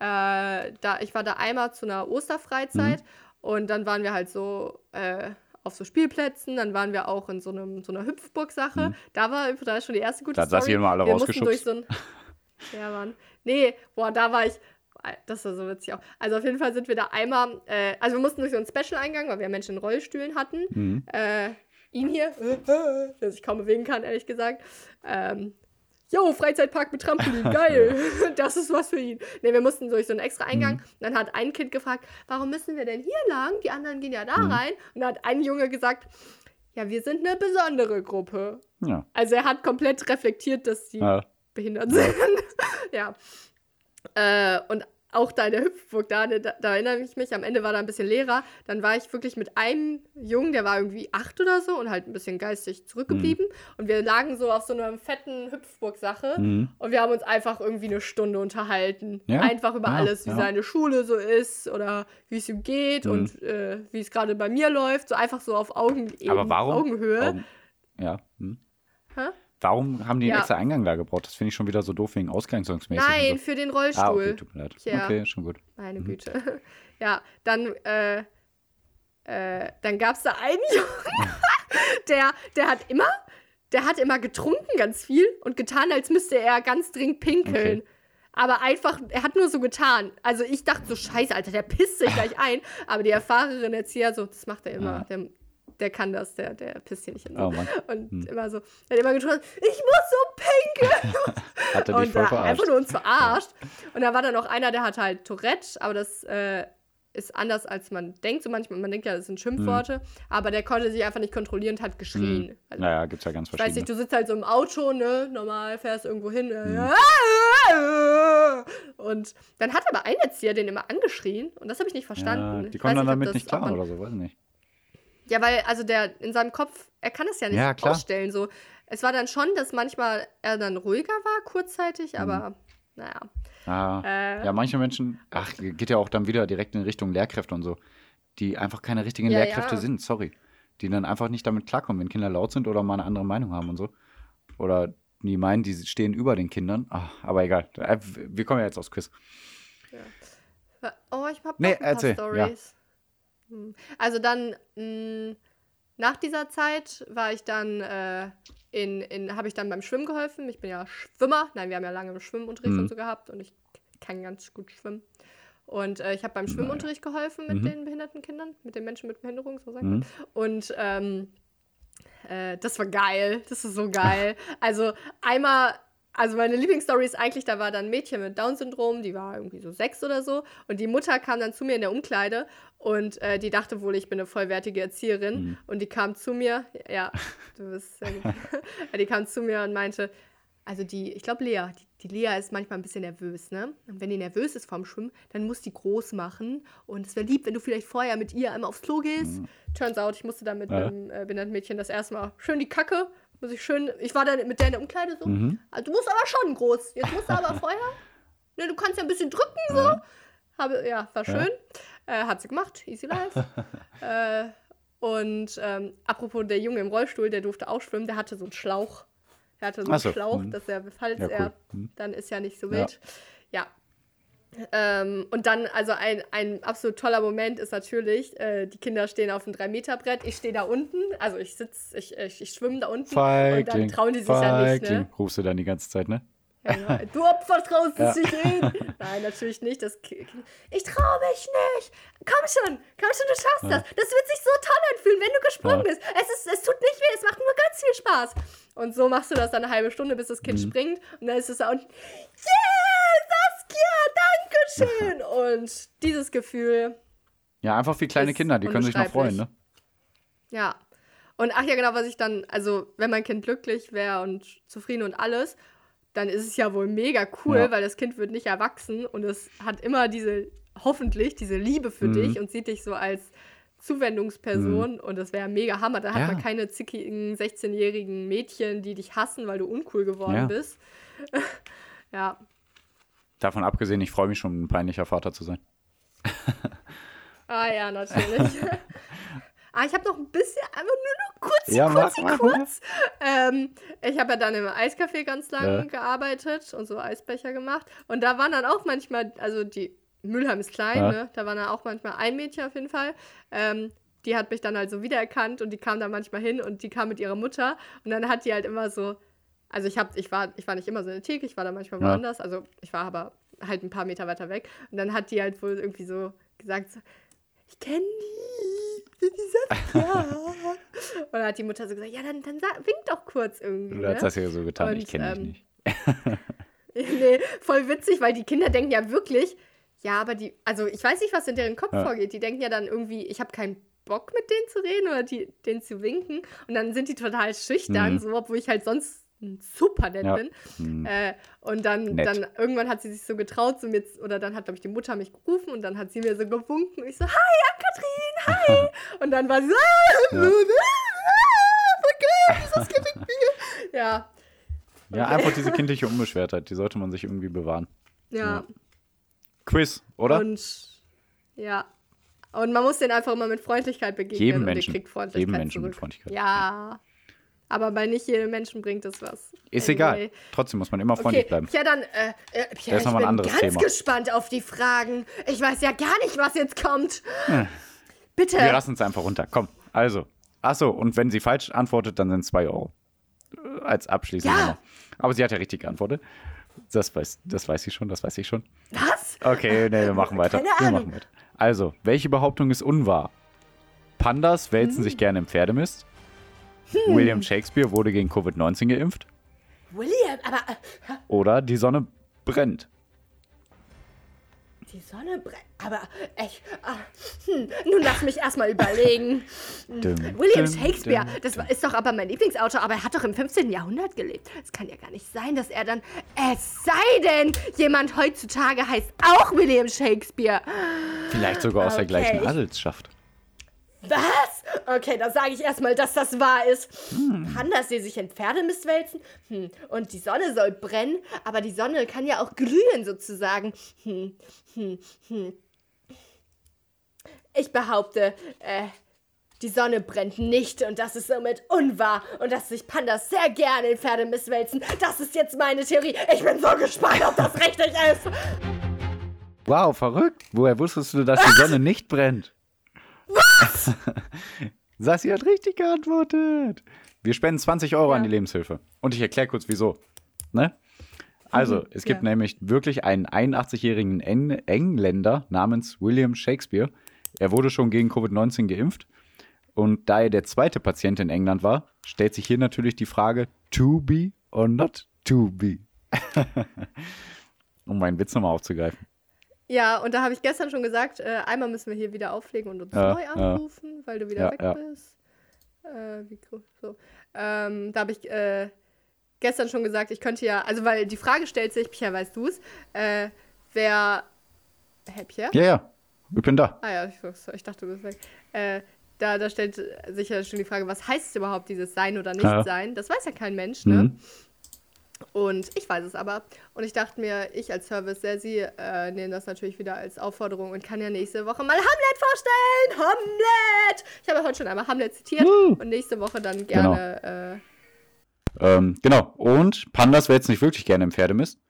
Äh, da, ich war da einmal zu einer Osterfreizeit Mhm. Und dann waren wir halt so äh, auf so Spielplätzen, dann waren wir auch in so, einem, so einer Hüpfburg-Sache. Da war da ist schon die erste gute Mhm. Da hat Sassi Story. immer alle wir mussten durch rausgeschubst. so ein Ja, Mann. Nee, boah, da war ich. Das war so witzig auch. Also auf jeden Fall sind wir da einmal, äh, also wir mussten durch so einen Special-Eingang, weil wir Menschen in Rollstühlen hatten. Mhm. Äh, ihn hier, der sich kaum bewegen kann, ehrlich gesagt. Ähm, Jo, Freizeitpark mit Trampolin, geil. das ist was für ihn. Ne, wir mussten durch so einen extra Eingang. Mhm. Dann hat ein Kind gefragt, warum müssen wir denn hier lang? Die anderen gehen ja da Mhm. rein. Und dann hat ein Junge gesagt, ja, wir sind eine besondere Gruppe. Ja. Also er hat komplett reflektiert, dass die ja. behindert sind. ja. Äh, und auch da in der Hüpfburg, da, da, da erinnere ich mich, am Ende war da ein bisschen leerer. Dann war ich wirklich mit einem Jungen, der war irgendwie acht oder so und halt ein bisschen geistig zurückgeblieben. Und wir lagen so auf so einer fetten Hüpfburg-Sache Mhm. und wir haben uns einfach irgendwie eine Stunde unterhalten. Ja, Einfach über ja, alles, wie ja. seine Schule so ist oder wie es ihm geht Mhm. und äh, wie es gerade bei mir läuft. So einfach so auf Augen Aber warum? Augenhöhe. Warum, ja. Hm. Warum haben die einen Ja. extra Eingang da gebaut? Das finde ich schon wieder so doof wegen ausgangsmäßig. Nein, so. für den Rollstuhl. Ah, okay, tut mir leid. Ja. Okay, schon gut. Meine Mhm. Güte. Ja, dann, äh, äh, dann gab es da einen Jungen, der, der hat immer, der hat immer getrunken ganz viel und getan, als müsste er ganz dringend pinkeln. Okay. Aber einfach, er hat nur so getan. Also ich dachte so, scheiße, Alter, der pisst sich gleich ein. Aber die erfahrene Erzieher so, das macht er immer. Ja. Der, der kann das, der, der pisst hier nicht hin. Oh Mann. Und Hm. immer so, er hat immer getroffen, ich muss so pinkeln. Hat er dich und voll da verarscht. einfach nur uns verarscht. Und da war dann noch einer, der hatte halt Tourette, aber das äh, ist anders, als man denkt. So manchmal, man denkt ja, das sind Schimpfworte, Hm. aber der konnte sich einfach nicht kontrollieren und hat geschrien. Also, Naja, gibt es ja ganz ich weiß nicht, verschiedene. du sitzt halt so im Auto, ne, normal, fährst irgendwo hin. Hm. Äh, und dann hat aber ein Erzieher den immer angeschrien und das habe ich nicht verstanden. Ja, die kommen dann ob damit das- nicht klar man- oder so, weiß nicht. Ja, weil, also der in seinem Kopf, er kann es ja nicht Ja, klar. ausstellen. So. Es war dann schon, dass manchmal er dann ruhiger war, kurzzeitig, aber naja. Ah, Äh. ja, manche Menschen, ach, geht ja auch dann wieder direkt in Richtung Lehrkräfte und so, die einfach keine richtigen Ja, Lehrkräfte ja. sind, sorry. Die dann einfach nicht damit klarkommen, wenn Kinder laut sind oder mal eine andere Meinung haben und so. Oder die meinen, die stehen über den Kindern. Ach, aber egal. Äh, Wir kommen ja jetzt aufs Quiz. Oh, ich habe Nee, noch ein paar erzähl, Stories. Also dann mh, nach dieser Zeit war ich dann äh, in, in habe ich dann beim Schwimmen geholfen. Ich bin ja Schwimmer. Nein, wir haben ja lange im Schwimmunterricht Mhm. und so gehabt und ich kann ganz gut schwimmen. Und äh, ich habe beim Schwimmunterricht geholfen mit Mhm. den behinderten Kindern, mit den Menschen mit Behinderung, so sagt Mhm. man. Und ähm, äh, das war geil. Das ist so geil. also einmal, also meine Lieblingsstory ist eigentlich, da war dann ein Mädchen mit Down-Syndrom, die war irgendwie so sechs oder so. Und die Mutter kam dann zu mir in der Umkleide und äh, die dachte wohl, ich bin eine vollwertige Erzieherin. Mhm. Und die kam zu mir, ja, du bist sehr gut. Die kam zu mir und meinte, also die, ich glaube Lea, die, die Lea ist manchmal ein bisschen nervös, ne? Und wenn die nervös ist vorm Schwimmen, dann muss die groß machen. Und es wäre lieb, wenn du vielleicht vorher mit ihr einmal aufs Klo gehst. Turns out, ich musste dann mit Mhm. Ja. einem äh, behinderten Mädchen das erste Mal schön die Kacke, muss ich schön, ich war dann mit der in der Umkleide so, Mhm. also, du musst aber schon groß, jetzt musst du aber vorher, ne, du kannst ja ein bisschen drücken so. Habe, ja, war Ja. schön. Äh, hat sie gemacht, easy life. äh, und ähm, apropos der Junge im Rollstuhl, der durfte auch schwimmen, der hatte so einen Schlauch. Er hatte so einen so, Schlauch, mhm. dass er, falls Ja, cool. er, Mhm. dann ist ja nicht so Ja. wild. Ja. Ähm, und dann, also ein, ein absolut toller Moment ist natürlich, äh, die Kinder stehen auf dem 3-Meter-Brett, ich stehe da unten, also ich sitze, ich, ich, ich schwimme da unten und dann Feigling, trauen die sich ja nicht, Feigling, ne? rufst du dann die ganze Zeit, ne? Ja. Du Opfer traust Ja. es dich hin. Nein, natürlich nicht. Das ich traue mich nicht. Komm schon, komm schon, du schaffst das. Das wird sich so toll anfühlen, wenn du gesprungen Ja. bist. Es, ist, es tut nicht weh, es macht nur ganz viel Spaß. Und so machst du das dann eine halbe Stunde, bis das Mhm. Kind springt. Und dann ist es da unten. Yes, Saskia, danke schön. Und dieses Gefühl, Ja, einfach wie kleine Kinder, die können sich noch freuen, ne? ja. Und ach ja, genau, was ich dann, also wenn mein Kind glücklich wäre und zufrieden und alles, dann ist es ja wohl mega cool, Ja. weil das Kind wird nicht erwachsen und es hat immer diese, hoffentlich, diese Liebe für Mhm. dich und sieht dich so als Zuwendungsperson und das wäre mega Hammer. Da hat Ja. man keine zickigen 16-jährigen Mädchen, die dich hassen, weil du uncool geworden Ja. bist. ja. Davon abgesehen, ich freue mich schon, ein peinlicher Vater zu sein. Ah ja, natürlich. ah, ich habe noch ein bisschen, einfach nur noch kurz, Ja, mach, kurz, mach, kurz. Ähm, ich habe ja dann im Eiscafé ganz lange Ja. gearbeitet und so Eisbecher gemacht. Und da waren dann auch manchmal, also die Mülheim ist klein, Ja. ne? Da war dann auch manchmal ein Mädchen auf jeden Fall. Ähm, die hat mich dann halt so wiedererkannt und die kam dann manchmal hin und die kam mit ihrer Mutter und dann hat die halt immer so, also ich hab, ich war, ich war nicht immer so in der Theke, ich war da manchmal woanders, also ich war aber halt ein paar Meter weiter weg und dann hat die halt wohl irgendwie so gesagt, so, ich kenne die, Saskia. und dann hat die Mutter so gesagt, ja, dann, dann wink doch kurz irgendwie. Du hast das ja so getan, ich Und, kenne ähm, dich nicht. nee, voll witzig, weil die Kinder denken ja wirklich, ja, aber die, also ich weiß nicht, was in deren Kopf Ja. vorgeht. Die denken ja dann irgendwie, ich habe keinen Bock mit denen zu reden oder die, denen zu winken. Und dann sind die total schüchtern, Mhm. so, obwohl ich halt sonst super nett Ja. bin. Hm. Äh, und dann, Nett. dann irgendwann hat sie sich so getraut, so mit, oder dann hat, glaube ich, die Mutter mich gerufen und dann hat sie mir so gewunken. Und ich so, hi, Ann-Kathrin, hi. und dann war sie so, ah, Ja. ah, geil, das gewinkt mir. Ja, Ja, einfach diese kindliche Unbeschwertheit, die sollte man sich irgendwie bewahren. ja. Quiz, oder? Und ja. Und man muss den einfach immer mit Freundlichkeit begegnen Jedem und Menschen. kriegt Freundlichkeit Jedem Menschen zurück. mit Freundlichkeit. Ja. Aber bei nicht jedem Menschen bringt es was. Ist Anyway. egal. Trotzdem muss man immer freundlich Okay, bleiben. ja dann, äh, äh, ja, ich bin ganz Thema. gespannt auf die Fragen. Ich weiß ja gar nicht, was jetzt kommt. Bitte. Wir lassen es einfach runter. Komm, also. Achso, und wenn sie falsch antwortet, dann sind es 2 Euro. Äh, Als abschließende Ja. Nummer. Aber sie hat ja richtig geantwortet. Das weiß, das weiß ich schon, das weiß ich schon. Was? Okay, nee, wir machen weiter. Keine Wir machen weiter. Also, welche Behauptung ist unwahr? Pandas wälzen Hm. sich gerne im Pferdemist. William Shakespeare wurde gegen Covid-19 geimpft. William, aber äh, Oder die Sonne brennt. Die Sonne brennt. Aber echt. Ah, hm, nun lass mich erstmal überlegen. William Shakespeare, das ist doch aber mein Lieblingsautor, aber er hat doch im 15. Jahrhundert gelebt. Es kann ja gar nicht sein, dass er dann. Es sei denn, jemand heutzutage heißt auch William Shakespeare. Vielleicht sogar aus der Okay. gleichen Adelsschaft. Was? Okay, dann sage ich erstmal, dass das wahr ist. Pandas, die sich in Pferdemist wälzen. Hm. Und die Sonne soll brennen, aber die Sonne kann ja auch glühen sozusagen. Hm. Hm. Hm. Ich behaupte, äh, die Sonne brennt nicht und das ist somit unwahr und dass sich Pandas sehr gerne in Pferdemist wälzen. Das ist jetzt meine Theorie. Ich bin so gespannt, ob das richtig ist. Wow, verrückt. Woher wusstest du, dass die Sonne nicht brennt? Sassi hat richtig geantwortet. Wir spenden 20 Euro an Ja. die Lebenshilfe. Und ich erkläre kurz, wieso. Ne? Also, Mhm, es gibt ja. nämlich wirklich einen 81-jährigen Eng Engländer namens William Shakespeare. Er wurde schon gegen Covid-19 geimpft. Und da er der zweite Patient in England war, stellt sich hier natürlich die Frage, to be or not to be? um meinen Witz nochmal aufzugreifen. Ja, und da habe ich gestern schon gesagt, äh, einmal müssen wir hier wieder auflegen und uns Ja, neu ja. anrufen, weil du wieder Ja, weg ja. bist. Äh, wie cool. So. Ähm, da habe ich äh, gestern schon gesagt, ich könnte ja, also weil die Frage stellt sich, Pia, weißt du es, äh, wer. Hä, Pia? Ja, ja, ich bin da. Ah ja, ich, ich dachte, du bist weg. Äh, da, da stellt sich ja schon die Frage, was heißt überhaupt dieses Sein oder Ja. Nicht-Sein? Das weiß ja kein Mensch, ne? Mhm. Und ich weiß es aber. Und ich dachte mir, ich als Service Sassy äh, nehme das natürlich wieder als Aufforderung und kann ja nächste Woche mal Hamlet vorstellen. Hamlet! Ich habe ja heute schon einmal Hamlet zitiert Woo. und nächste Woche dann gerne. Ähm, genau. Und Pandas wälzen sich wirklich gerne im Pferdemist.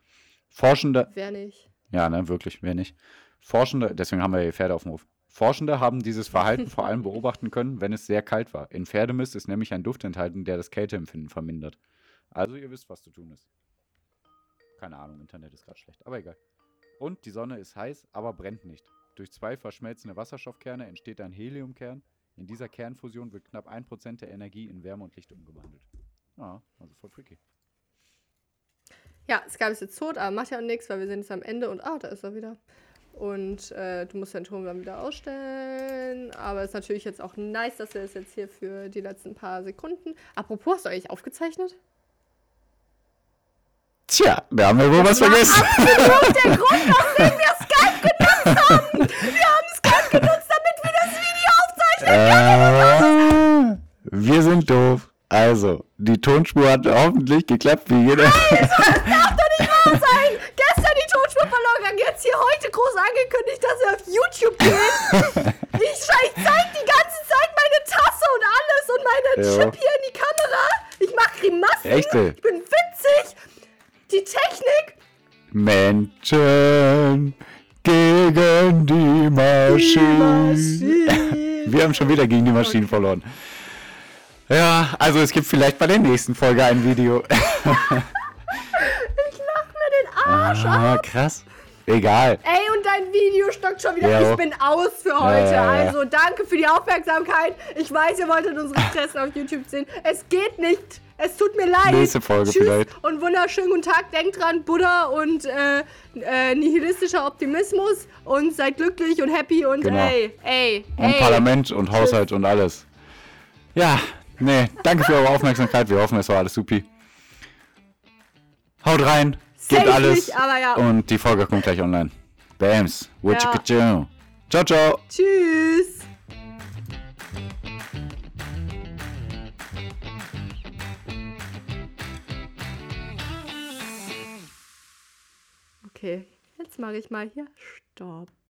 Forschende, Äh, wer nicht? ja, ne, wirklich, wer nicht. Forschende, deswegen haben wir hier Pferde auf dem Hof. Forschende haben dieses Verhalten vor allem beobachten können, wenn es sehr kalt war. In Pferdemist ist nämlich ein Duft enthalten, der das Kälteempfinden vermindert. Also ihr wisst, was zu tun ist. Keine Ahnung, Internet ist gerade schlecht, aber egal. Und die Sonne ist heiß, aber brennt nicht. Durch zwei verschmelzende Wasserstoffkerne entsteht ein Heliumkern. In dieser Kernfusion wird knapp 1% der Energie in Wärme und Licht umgewandelt. Ah, also voll freaky. Ja, Skype ist jetzt tot, aber macht ja auch nichts, weil wir sind jetzt am Ende und ah, da ist er wieder. Und äh, du musst deinen Ton dann wieder ausstellen. Aber ist natürlich jetzt auch nice, dass wir das jetzt hier für die letzten paar Sekunden. Apropos, hast du eigentlich aufgezeichnet? Tja, da haben wir wohl was vergessen. Absolut der Grund, weswegen wir Skype genutzt haben. Wir haben Skype genutzt, damit wir das Video aufzeichnen. Äh, wir sind doof. Also, die Tonspur hat hoffentlich geklappt, wie jeder. sein. Gestern die Tonspur verloren. Jetzt hier heute groß angekündigt, dass wir auf YouTube gehen. Ich, ich zeig die ganze Zeit meine Tasse und alles und meine Ja. Chip hier in die Kamera. Ich mach Grimassen. Echte. Ich bin witzig. Die Technik. Menschen gegen die Maschine. Wir haben schon wieder gegen die Maschinen verloren. Ja, also es gibt vielleicht bei der nächsten Folge ein Video. Ich lach mir den Arsch ab. Ah, krass. Egal. Ey, und dein Video stockt schon wieder. Ja. Ich bin aus für heute. Ja, ja. Also danke für die Aufmerksamkeit. Ich weiß, ihr wolltet unsere Fressen auf YouTube sehen. Es geht nicht. Es tut mir leid. Nächste Folge Tschüss vielleicht. und wunderschönen guten Tag. Denkt dran, Buddha und äh, äh, nihilistischer Optimismus. Und seid glücklich und happy und Genau. ey, ey, Und ey. Parlament und Haushalt und alles. Ja, nee, danke für eure Aufmerksamkeit. Wir hoffen, es war alles supi. Haut rein, gebt Safe alles. nicht, ja. Und die Folge kommt gleich online. Bams. Ja. Ciao, ciao. Tschüss. Okay, jetzt mache ich mal hier Stopp.